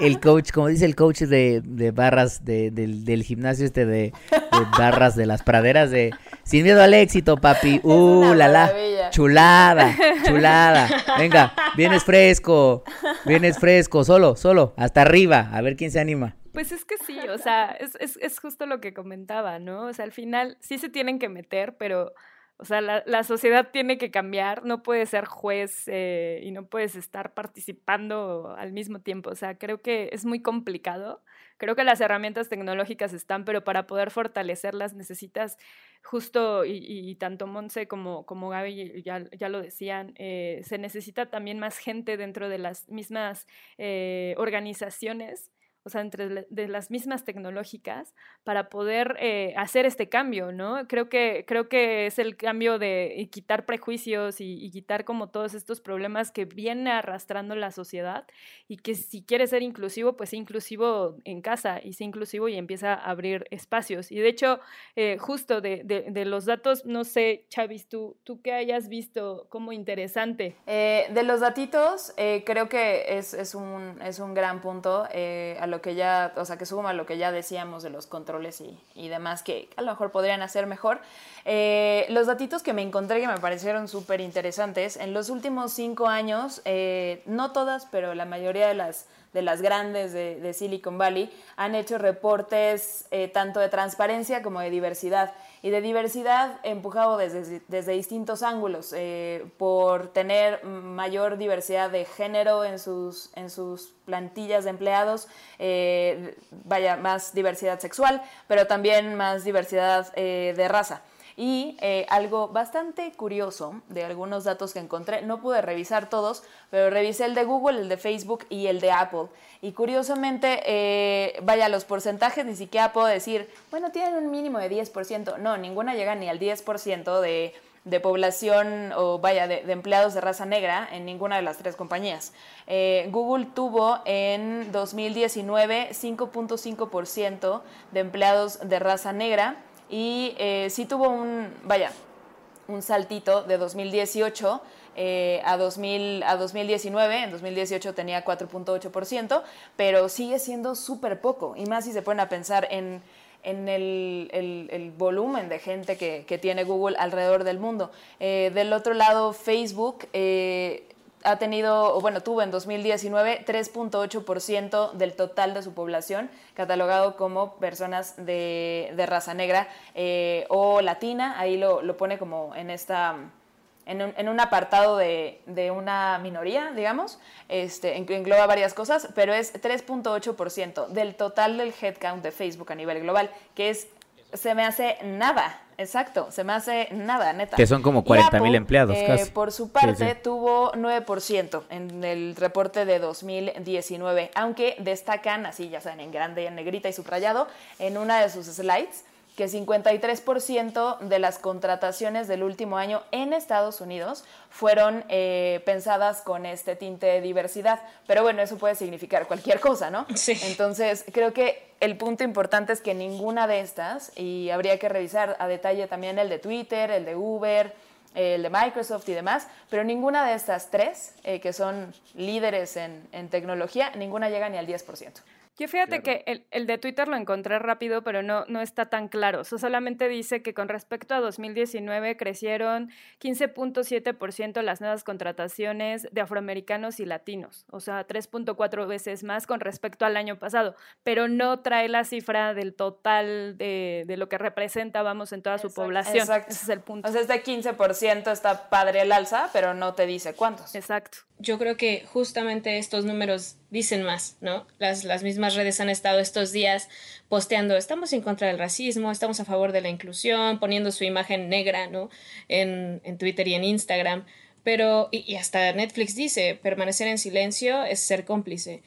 Speaker 2: el coach, como dice el coach de, de barras de, del, del, gimnasio este de, de, barras de las praderas de sin miedo al éxito, papi. Uh, la la. Chulada, chulada. Venga, vienes fresco. Vienes fresco, solo, solo, hasta arriba. A ver quién se anima.
Speaker 4: Pues es que sí, o sea, es, es, es justo lo que comentaba, ¿no? O sea, al final sí se tienen que meter, pero o sea, la, la, sociedad tiene que cambiar, no puedes ser juez eh, y no puedes estar participando al mismo tiempo. O sea, creo que es muy complicado. Creo que las herramientas tecnológicas están, pero para poder fortalecerlas necesitas justo, y, tanto Monse como, como Gaby ya, ya lo decían, eh, se necesita también más gente dentro de las mismas eh, organizaciones o sea, entre de las mismas tecnológicas, para poder eh, hacer este cambio, ¿no? Creo que, creo que es el cambio de quitar prejuicios y, quitar como todos estos problemas que viene arrastrando la sociedad y que si quiere ser inclusivo, pues sea inclusivo en casa y sea inclusivo y empieza a abrir espacios. Y de hecho, eh, justo de, de, los datos, no sé, Chavis, tú, tú qué hayas visto como interesante.
Speaker 3: Eh, de los datitos, creo que es, es, un, es un gran punto a lo que ya, o sea, que suma lo que ya decíamos de los controles y, y demás que a lo mejor podrían hacer mejor. Eh, los datitos que me encontré que me parecieron súper interesantes, en los últimos cinco años, eh, no todas, pero la mayoría de las, de las grandes de, de Silicon Valley han hecho reportes eh, tanto de transparencia como de diversidad y de diversidad empujado desde, desde distintos ángulos, eh, por tener mayor diversidad de género en sus, en sus plantillas de empleados, eh, vaya, más diversidad sexual, pero también más diversidad de raza. Y eh, algo bastante curioso de algunos datos que encontré, no pude revisar todos, pero revisé el de Google, el de Facebook y el de Apple. Y curiosamente, eh, vaya, los porcentajes ni siquiera puedo decir, bueno, tienen un mínimo de 10%. No, ninguna llega ni al 10% de, de población o vaya, de, empleados de raza negra en ninguna de las tres compañías. Eh, Google tuvo en 2019 5.5% de empleados de raza negra y eh, sí tuvo un, vaya, un saltito de 2018 eh, a, 2000, a 2019, en 2018 tenía 4.8%, pero sigue siendo súper poco, y más si se ponen a pensar en, en el, volumen de gente que, que, tiene Google alrededor del mundo. Eh, del otro lado, Facebook ha tenido, o bueno, tuvo en 2019 3.8% del total de su población catalogado como personas de, raza negra o latina, ahí lo, lo pone como en esta en un, en un apartado de, de, una minoría, digamos, este, engloba varias cosas, pero es 3.8% del total del headcount de Facebook a nivel global, que es, se me hace nada, exacto, se me hace nada, neta.
Speaker 2: Que son como 40 mil empleados,
Speaker 3: eh,
Speaker 2: casi.
Speaker 3: Por su parte, tuvo 9% en el reporte de 2019, aunque destacan, así ya saben, en grande, en negrita y subrayado, en una de sus slides, que 53% de las contrataciones del último año en Estados Unidos fueron eh, pensadas con este tinte de diversidad. Pero bueno, eso puede significar cualquier cosa, ¿no?
Speaker 5: Sí.
Speaker 3: Entonces, creo que el punto importante es que ninguna de estas, y habría que revisar a detalle también el de Twitter, el de Uber, el de Microsoft y demás, pero ninguna de estas tres, eh, que son líderes en, en tecnología, ninguna llega ni al 10%.
Speaker 4: Yo fíjate que el, el, de Twitter lo encontré rápido, pero no, no está tan claro. O sea, solamente dice que con respecto a 2019 crecieron 15.7% las nuevas contrataciones de afroamericanos y latinos. O sea, 3.4 veces más con respecto al año pasado. Pero no trae la cifra del total de, de lo que representa, vamos, en toda
Speaker 3: exacto,
Speaker 4: su población.
Speaker 3: Exacto.
Speaker 4: Ese es el punto.
Speaker 3: O sea, este 15% está padre el alza, pero no te dice cuántos.
Speaker 4: Exacto.
Speaker 5: Yo creo que justamente estos números dicen más, ¿no? Las, las mismas redes han estado estos días posteando, estamos en contra del racismo, estamos a favor de la inclusión, poniendo su imagen negra, ¿no? En, en Twitter y en Instagram. Pero, y, y hasta Netflix dice, permanecer en silencio es ser cómplice.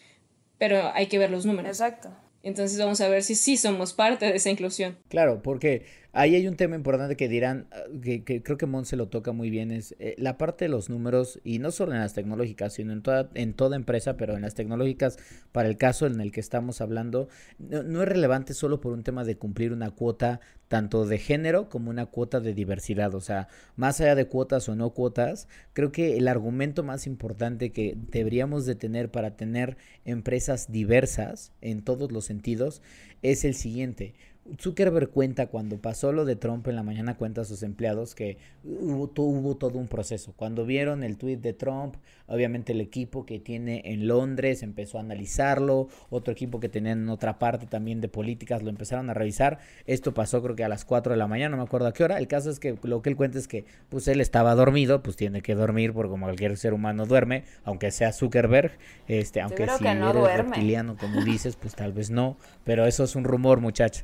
Speaker 5: Pero hay que ver los números.
Speaker 3: Exacto.
Speaker 5: Entonces vamos a ver si sí somos parte de esa inclusión.
Speaker 2: Claro, porque ahí hay un tema importante que dirán, que, que creo que Mon se lo toca muy bien, es eh, la parte de los números, y no solo en las tecnológicas, sino en toda, en toda empresa, pero en las tecnológicas, para el caso en el que estamos hablando, no, no es relevante solo por un tema de cumplir una cuota tanto de género como una cuota de diversidad. O sea, más allá de cuotas o no cuotas, creo que el argumento más importante que deberíamos de tener para tener empresas diversas en todos los sentidos es el siguiente. Zuckerberg cuenta cuando pasó lo de Trump en la mañana, cuenta a sus empleados que hubo, hubo, todo un proceso. Cuando vieron el tweet de Trump, obviamente el equipo que tiene en Londres empezó a analizarlo, otro equipo que tenía en otra parte también de políticas lo empezaron a revisar. Esto pasó creo que a las 4 de la mañana, no me acuerdo a qué hora. El caso es que lo que él cuenta es que pues él estaba dormido, pues tiene que dormir porque como cualquier ser humano duerme, aunque sea Zuckerberg, este, aunque si
Speaker 3: no
Speaker 2: eres
Speaker 3: duerme.
Speaker 2: reptiliano como dices, pues tal vez no, pero eso es un rumor, muchacho.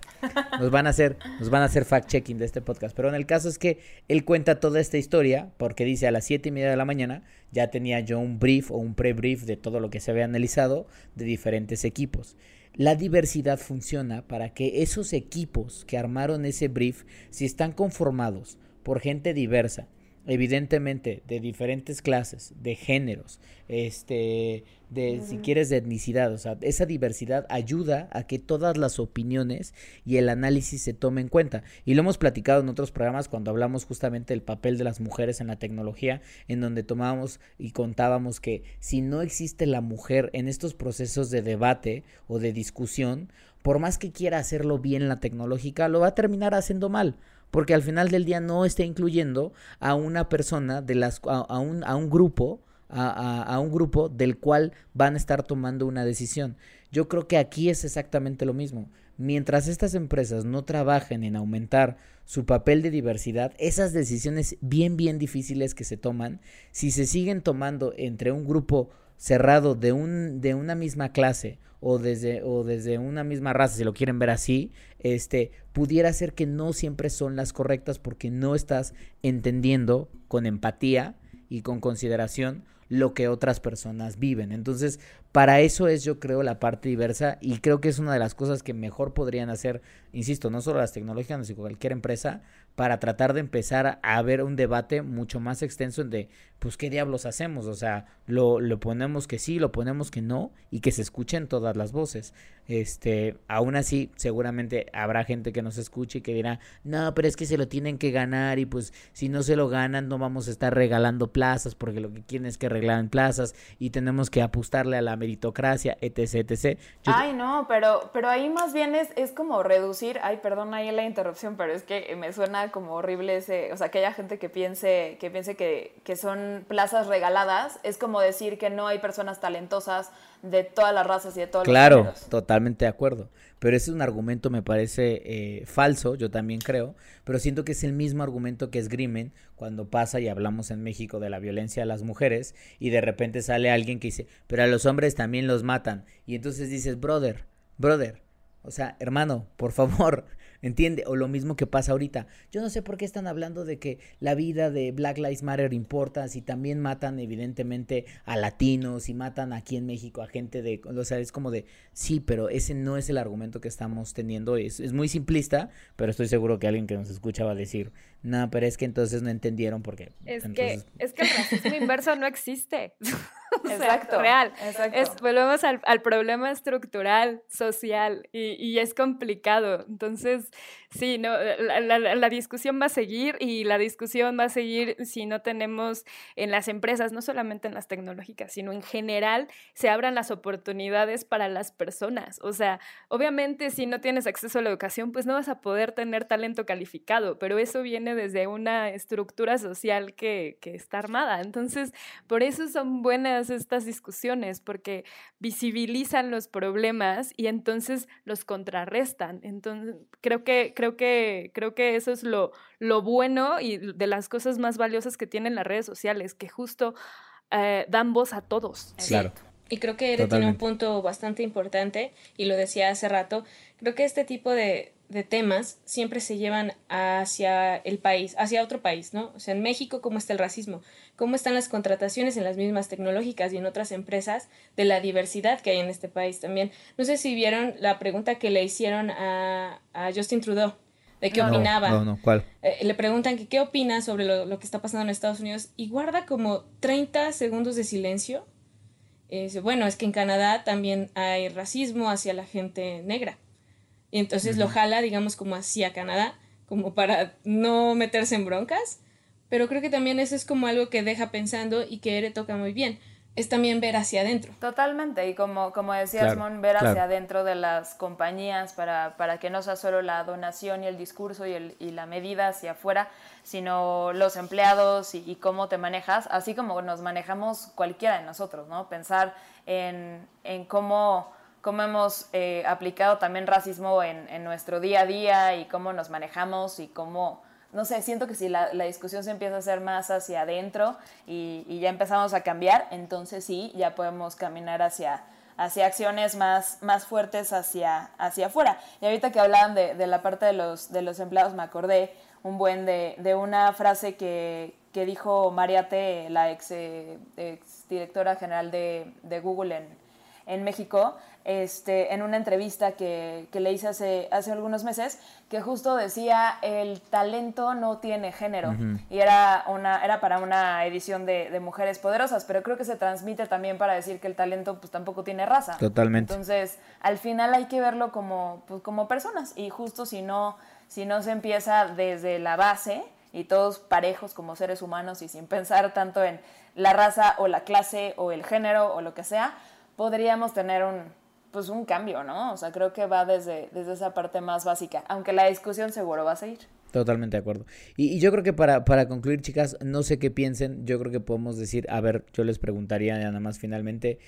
Speaker 2: Nos van a hacer, nos van a hacer fact checking de este podcast. Pero en el caso es que él cuenta toda esta historia porque dice a las siete y media de la mañana ya tenía yo un brief o un pre-brief de todo lo que se había analizado de diferentes equipos. La diversidad funciona para que esos equipos que armaron ese brief, si están conformados por gente diversa, evidentemente de diferentes clases, de géneros, este, de si quieres de etnicidad, o sea, esa diversidad ayuda a que todas las opiniones y el análisis se tomen en cuenta. Y lo hemos platicado en otros programas cuando hablamos justamente del papel de las mujeres en la tecnología, en donde tomábamos y contábamos que si no existe la mujer en estos procesos de debate o de discusión, por más que quiera hacerlo bien la tecnológica, lo va a terminar haciendo mal porque al final del día no está incluyendo a una persona de las a, un, a un grupo a, a, un grupo del cual van a estar tomando una decisión. Yo creo que aquí es exactamente lo mismo. Mientras estas empresas no trabajen en aumentar su papel de diversidad, esas decisiones bien, bien difíciles que se toman, si se siguen tomando entre un grupo cerrado de, un, de una misma clase o desde, o desde una misma raza, si lo quieren ver así, este, pudiera ser que no siempre son las correctas porque no estás entendiendo con empatía y con consideración lo que otras personas viven. Entonces, para eso es yo creo la parte diversa y creo que es una de las cosas que mejor podrían hacer, insisto, no solo las tecnológicas, sino cualquier empresa, para tratar de empezar a ver un debate mucho más extenso en de, pues, ¿qué diablos hacemos? O sea, lo, lo ponemos que sí, lo ponemos que no y que se escuchen todas las voces. Este, aún así, seguramente habrá gente que nos escuche y que dirá, no, pero es que se lo tienen que ganar y pues si no se lo ganan no vamos a estar regalando plazas porque lo que quieren es que regalen plazas y tenemos que apostarle a la meritocracia, etc, etc.
Speaker 3: ay, no, pero, pero ahí más bien es, es como reducir, ay, perdón ahí la interrupción, pero es que me suena como horrible ese, o sea, que haya gente que piense, que piense que, que son plazas regaladas, es como decir que no hay personas talentosas de todas las razas y de todos
Speaker 2: claro,
Speaker 3: los Claro,
Speaker 2: totalmente de acuerdo. Pero ese es un argumento, me parece eh, falso, yo también creo, pero siento que es el mismo argumento que esgrimen cuando pasa y hablamos en México de la violencia a las mujeres y de repente sale alguien que dice, pero a los hombres también los matan. Y entonces dices, brother, brother, o sea, hermano, por favor, ¿Entiende? O lo mismo que pasa ahorita. Yo no sé por qué están hablando de que la vida de Black Lives Matter importa si también matan evidentemente a latinos y matan aquí en México a gente de... O sea, es como de... Sí, pero ese no es el argumento que estamos teniendo. Es, es muy simplista, pero estoy seguro que alguien que nos escucha va a decir, no, pero es que entonces no entendieron porque...
Speaker 4: Es,
Speaker 2: que,
Speaker 4: es que el racismo inverso no existe.
Speaker 3: exacto.
Speaker 4: real. Es, volvemos al, al, problema estructural, social, y, y, es complicado. Entonces, sí, no, la, la, la, discusión va a seguir y la discusión va a seguir si no tenemos en las empresas, no solamente en las tecnológicas, sino en general, se abran las oportunidades para las personas. O sea, obviamente si no tienes acceso a la educación, pues no vas a poder tener talento calificado, pero eso viene desde una estructura social que, que está armada. Entonces, por eso son buenas estas discusiones, porque visibilizan los problemas y entonces los contrarrestan. Entonces, creo que, creo que, creo que eso es lo, lo bueno y de las cosas más valiosas que tienen las redes sociales, que justo eh, dan voz a todos.
Speaker 2: Claro.
Speaker 5: Y creo que Ere tiene un punto bastante importante, y lo decía hace rato, creo que este tipo de, de temas siempre se llevan hacia el país, hacia otro país, ¿no? O sea, en México, ¿cómo está el racismo? ¿Cómo están las contrataciones en las mismas tecnológicas y en otras empresas de la diversidad que hay en este país también? No sé si vieron la pregunta que le hicieron a, a Justin Trudeau, de qué opinaba.
Speaker 2: No, no, ¿cuál?
Speaker 5: Eh, le preguntan que qué opina sobre lo, lo, que está pasando en Estados Unidos y guarda como 30 segundos de silencio. Eh, bueno, es que en Canadá también hay racismo hacia la gente negra. Y entonces lo jala, digamos, como hacia Canadá, como para no meterse en broncas. Pero creo que también eso es como algo que deja pensando y que Ere toca muy bien. Es también ver hacia adentro.
Speaker 3: Totalmente, y como, como decías, Mon, ver hacia adentro de las compañías para, para, que no sea solo la donación y el discurso y, el, y la medida hacia afuera, sino los empleados y, y, cómo te manejas, así como nos manejamos cualquiera de nosotros, ¿no? Pensar en, en cómo cómo hemos eh, aplicado también racismo en, en, nuestro día a día y cómo nos manejamos y cómo, no sé, siento que si la, la discusión se empieza a hacer más hacia adentro y, y, ya empezamos a cambiar, entonces sí, ya podemos caminar hacia, hacia acciones más, más fuertes hacia, hacia afuera. Y ahorita que hablaban de, de la parte de los, de los empleados, me acordé un buen de, de una frase que, que dijo Mariate, la ex, eh, ex directora general de, de Google en, en México, este, en una entrevista que, que, le hice hace, hace algunos meses, que justo decía el talento no tiene género. Uh -huh. Y era, una, era para una edición de, de, Mujeres Poderosas, pero creo que se transmite también para decir que el talento pues tampoco tiene raza.
Speaker 2: Totalmente.
Speaker 3: Entonces, al final hay que verlo como, pues, como personas. Y justo si no, si no se empieza desde la base y todos parejos como seres humanos y sin pensar tanto en la raza o la clase o el género o lo que sea, podríamos tener un, pues un cambio, ¿no? O sea, creo que va desde, desde esa parte más básica, aunque la discusión seguro va a seguir.
Speaker 2: Totalmente de acuerdo. Y, y yo creo que para, para, concluir, chicas, no sé qué piensen, yo creo que podemos decir, a ver, yo les preguntaría nada más finalmente,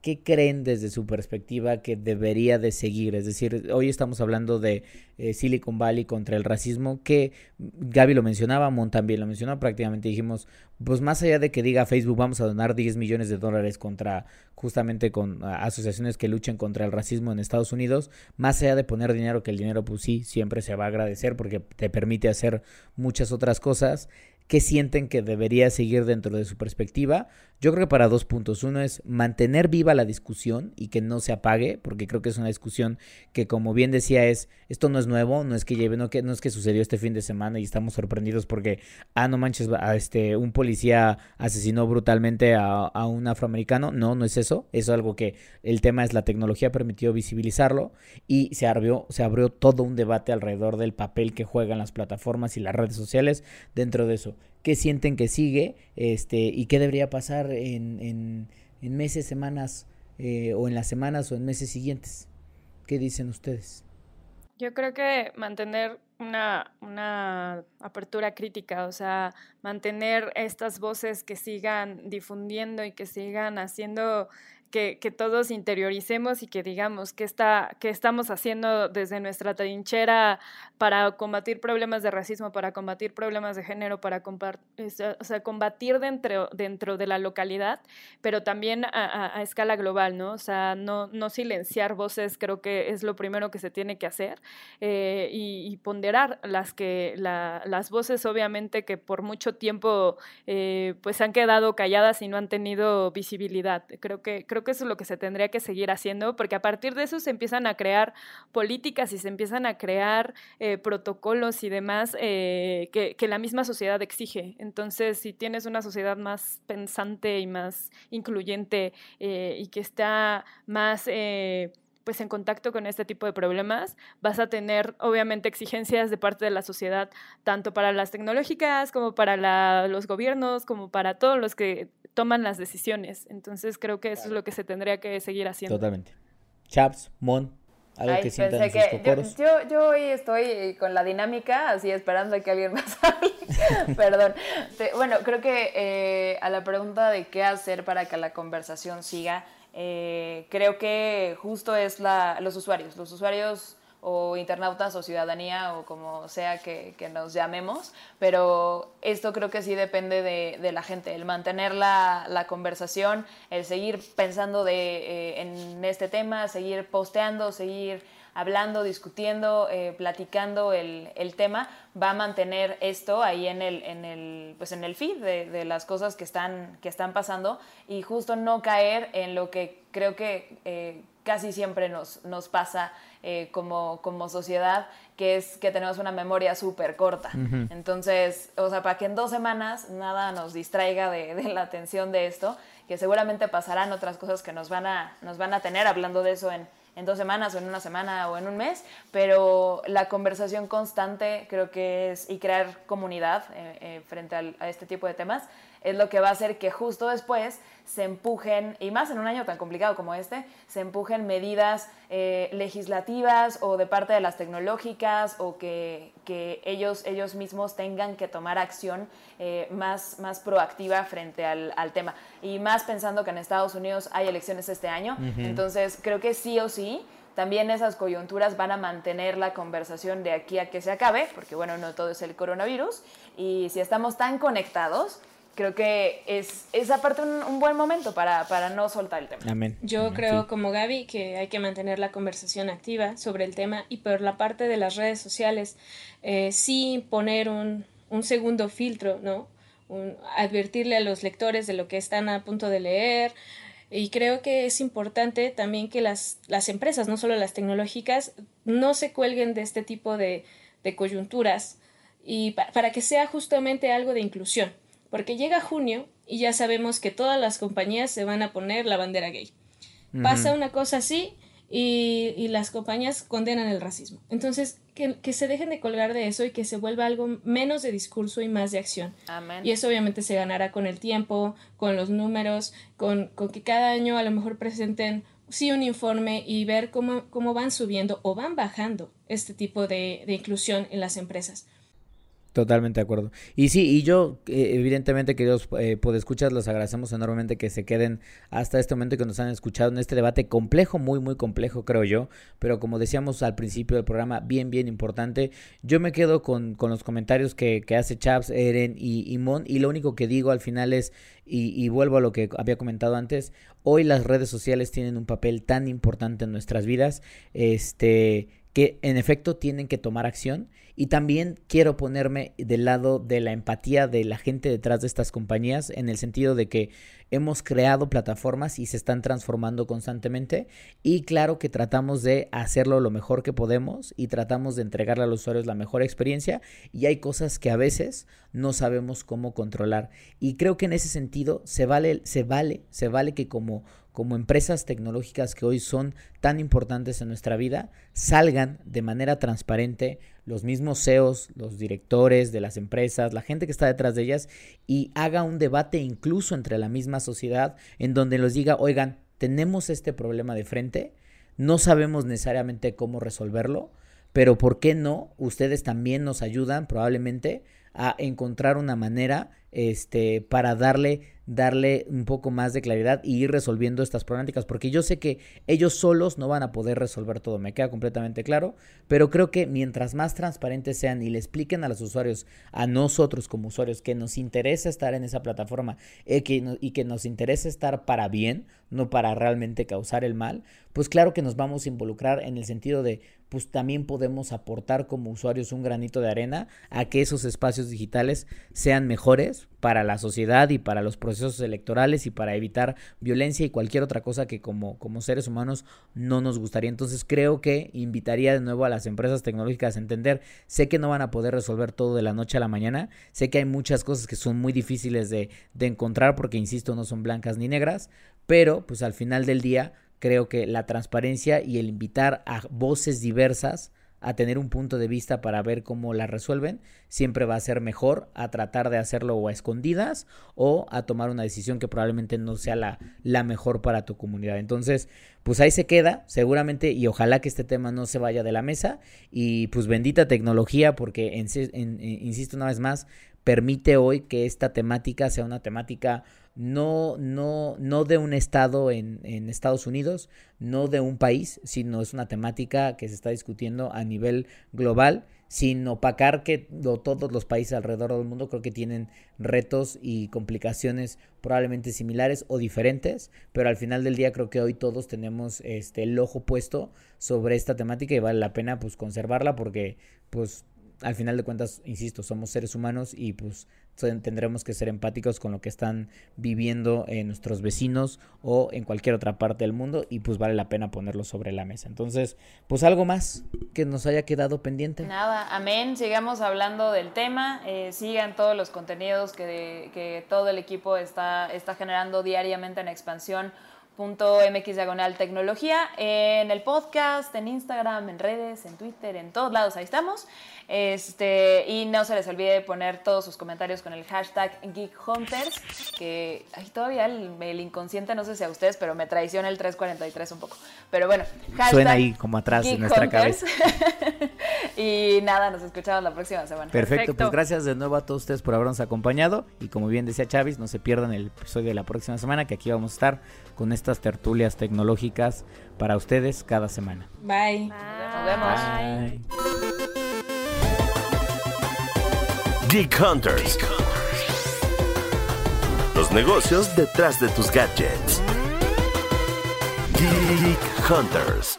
Speaker 2: ¿qué creen desde su perspectiva que debería de seguir? Es decir, hoy estamos hablando de eh, Silicon Valley contra el racismo, que Gaby lo mencionaba, Mon también lo mencionó, prácticamente dijimos, pues más allá de que diga Facebook vamos a donar 10 millones de dólares contra justamente con asociaciones que luchen contra el racismo en Estados Unidos, más allá de poner dinero, que el dinero pues sí, siempre se va a agradecer porque te permite hacer muchas otras cosas, qué sienten que debería seguir dentro de su perspectiva. Yo creo que para dos puntos. Uno es mantener viva la discusión y que no se apague, porque creo que es una discusión que, como bien decía, es esto no es nuevo, no es que lleve, no, que, no es que sucedió este fin de semana y estamos sorprendidos porque, ah, no manches, este, un policía asesinó brutalmente a, un afroamericano. No, no es eso. Es algo que el tema es la tecnología permitió visibilizarlo y se abrió, se abrió todo un debate alrededor del papel que juegan las plataformas y las redes sociales dentro de eso qué sienten que sigue este, y qué debería pasar en, en, meses, semanas eh, o en las semanas o en meses siguientes. ¿Qué dicen ustedes?
Speaker 4: Yo creo que mantener una, una, apertura crítica, o sea, mantener estas voces que sigan difundiendo y que sigan haciendo que, que, todos interioricemos y que digamos qué está, qué estamos haciendo desde nuestra trinchera para combatir problemas de racismo, para combatir problemas de género, para o sea, combatir dentro, dentro de la localidad, pero también a, a, escala global, ¿no? O sea, no, no silenciar voces creo que es lo primero que se tiene que hacer eh, y, y, ponderar las, que, la, las voces obviamente que por mucho tiempo eh, pues han quedado calladas y no han tenido visibilidad. Creo que, creo que eso es lo que se tendría que seguir haciendo, porque a partir de eso se empiezan a crear políticas y se empiezan a crear eh, protocolos y demás eh, que, la misma sociedad exige. Entonces, si tienes una sociedad más pensante y más incluyente eh, y que está más pues en contacto con este tipo de problemas, vas a tener obviamente exigencias de parte de la sociedad, tanto para las tecnológicas como para los gobiernos, como para todos los que toman las decisiones. Entonces creo que eso es lo que se tendría que seguir haciendo.
Speaker 2: Totalmente. Chaps, Mon, algo
Speaker 3: Ay,
Speaker 2: que sientan en sus
Speaker 3: que yo, yo, yo hoy estoy con la dinámica, así esperando a que alguien más hable. Perdón. Te- Bueno, creo que eh, a la pregunta de qué hacer para que la conversación siga, eh, creo que justo es la, los usuarios, los usuarios o internautas o ciudadanía o como sea que, que nos llamemos, pero esto creo que sí depende de, de la gente, el mantener la, la conversación, el seguir pensando de, eh, en este tema, seguir posteando, seguir hablando, discutiendo, eh, platicando el, el, tema, va a mantener esto ahí en el, en el, pues en el feed de, de, las cosas que están, que están pasando y justo no caer en lo que creo que eh, casi siempre nos, nos pasa eh, como, como sociedad, que es que tenemos una memoria súper corta. Uh -huh. Entonces, o sea, para que en dos semanas nada nos distraiga de, de, la atención de esto, que seguramente pasarán otras cosas que nos van a, nos van a tener hablando de eso en, en dos semanas o en una semana o en un mes, pero la conversación constante creo que es, y crear comunidad eh, eh, frente a este tipo de temas, es lo que va a hacer que justo después se empujen, y más en un año tan complicado como este, se empujen medidas eh, legislativas o de parte de las tecnológicas o que, que ellos, ellos mismos tengan que tomar acción eh, más, más proactiva frente al, al, tema. Y más pensando que en Estados Unidos hay elecciones este año, uh -huh. entonces creo que sí o sí también esas coyunturas van a mantener la conversación de aquí a que se acabe, porque bueno, no todo es el coronavirus, y si estamos tan conectados, creo que es, es aparte un, un, buen momento para, para no soltar el tema.
Speaker 2: Amén.
Speaker 5: Yo
Speaker 2: Amén.
Speaker 5: creo,
Speaker 2: Sí.
Speaker 5: como Gaby, que hay que mantener la conversación activa sobre el tema y por la parte de las redes sociales, eh, sí poner un, un segundo filtro, ¿no? Un, advertirle a los lectores de lo que están a punto de leer, y creo que es importante también que las, las empresas, no solo las tecnológicas, no se cuelguen de este tipo de, de coyunturas y pa para que sea justamente algo de inclusión. Porque llega junio y ya sabemos que todas las compañías se van a poner la bandera gay. Uh -huh. Pasa una cosa así y, y, las compañías condenan el racismo. Entonces, que, que, se dejen de colgar de eso y que se vuelva algo menos de discurso y más de acción.
Speaker 3: Amén.
Speaker 5: Y eso obviamente se ganará con el tiempo, con los números, con, con que cada año a lo mejor presenten sí un informe y ver cómo, cómo van subiendo o van bajando este tipo de, de inclusión en las empresas.
Speaker 2: Totalmente de acuerdo. Y sí, y yo, eh, evidentemente, queridos eh, podescuchas, los agradecemos enormemente que se queden hasta este momento y que nos han escuchado en este debate complejo, muy, muy complejo, creo yo. Pero como decíamos al principio del programa, bien, bien importante. Yo me quedo con, con los comentarios que, que hace Chaps, Eren y, y, Mon. Y lo único que digo al final es, y, y vuelvo a lo que había comentado antes, hoy las redes sociales tienen un papel tan importante en nuestras vidas, este que en efecto tienen que tomar acción. Y también quiero ponerme del lado de la empatía de la gente detrás de estas compañías en el sentido de que hemos creado plataformas y se están transformando constantemente. Y claro que tratamos de hacerlo lo mejor que podemos y tratamos de entregarle a los usuarios la mejor experiencia. Y hay cosas que a veces no sabemos cómo controlar. Y creo que en ese sentido se vale se vale se vale que como como empresas tecnológicas que hoy son tan importantes en nuestra vida salgan de manera transparente los mismos CEOs, los directores de las empresas, la gente que está detrás de ellas y haga un debate incluso entre la misma sociedad en donde los diga, oigan, tenemos este problema de frente, no sabemos necesariamente cómo resolverlo, pero ¿por qué no? Ustedes también nos ayudan probablemente a encontrar una manera este, para darle darle un poco más de claridad y ir resolviendo estas problemáticas, porque yo sé que ellos solos no van a poder resolver todo, me queda completamente claro, pero creo que mientras más transparentes sean y le expliquen a los usuarios, a nosotros como usuarios, que nos interesa estar en esa plataforma eh, y que nos interesa estar para bien, no para realmente causar el mal, pues claro que nos vamos a involucrar en el sentido de, pues también podemos aportar como usuarios un granito de arena a que esos espacios digitales sean mejores para la sociedad y para los procesos electorales y para evitar violencia y cualquier otra cosa que como, como seres humanos no nos gustaría. Entonces creo que invitaría de nuevo a las empresas tecnológicas a entender, sé que no van a poder resolver todo de la noche a la mañana, sé que hay muchas cosas que son muy difíciles de, de encontrar porque, insisto, no son blancas ni negras, pero pues al final del día creo que la transparencia y el invitar a voces diversas a tener un punto de vista para ver cómo la resuelven, siempre va a ser mejor a tratar de hacerlo o a escondidas o a tomar una decisión que probablemente no sea la, la mejor para tu comunidad. Entonces, pues ahí se queda, seguramente, y ojalá que este tema no se vaya de la mesa. Y pues bendita tecnología, porque, en, insisto una vez más, permite hoy que esta temática sea una temática no, no, no de un estado en, Estados Unidos, no de un país, sino es una temática que se está discutiendo a nivel global, sin opacar que todos los países alrededor del mundo creo que tienen retos y complicaciones probablemente similares o diferentes, pero al final del día creo que hoy todos tenemos este el ojo puesto sobre esta temática y vale la pena pues conservarla porque pues al final de cuentas, insisto, somos seres humanos y pues tendremos que ser empáticos con lo que están viviendo eh, nuestros vecinos o en cualquier otra parte del mundo y pues vale la pena ponerlo sobre la mesa. Entonces, pues algo más que nos haya quedado pendiente.
Speaker 3: Nada, amén, sigamos hablando del tema, eh, sigan todos los contenidos que, que todo el equipo está, está generando diariamente en expansión .mx diagonal tecnología, en el podcast, en Instagram, en redes, en Twitter, en todos lados, ahí estamos. Este, y no se les olvide poner todos sus comentarios con el hashtag GeekHunters, que ay, todavía el, inconsciente, no sé si a ustedes, pero me traiciona el 343 un poco. Pero bueno,
Speaker 2: hashtag Suena ahí como atrás de nuestra cabeza.
Speaker 3: y nada, nos escuchamos la próxima semana.
Speaker 2: Perfecto, pues gracias de nuevo a todos ustedes por habernos acompañado. Y como bien decía Chavis, no se pierdan el episodio de la próxima semana, que aquí vamos a estar con estas tertulias tecnológicas para ustedes cada semana.
Speaker 5: Bye.
Speaker 3: Nos vemos.
Speaker 1: Bye. Geek Hunters. Los negocios detrás de tus gadgets. Geek Hunters.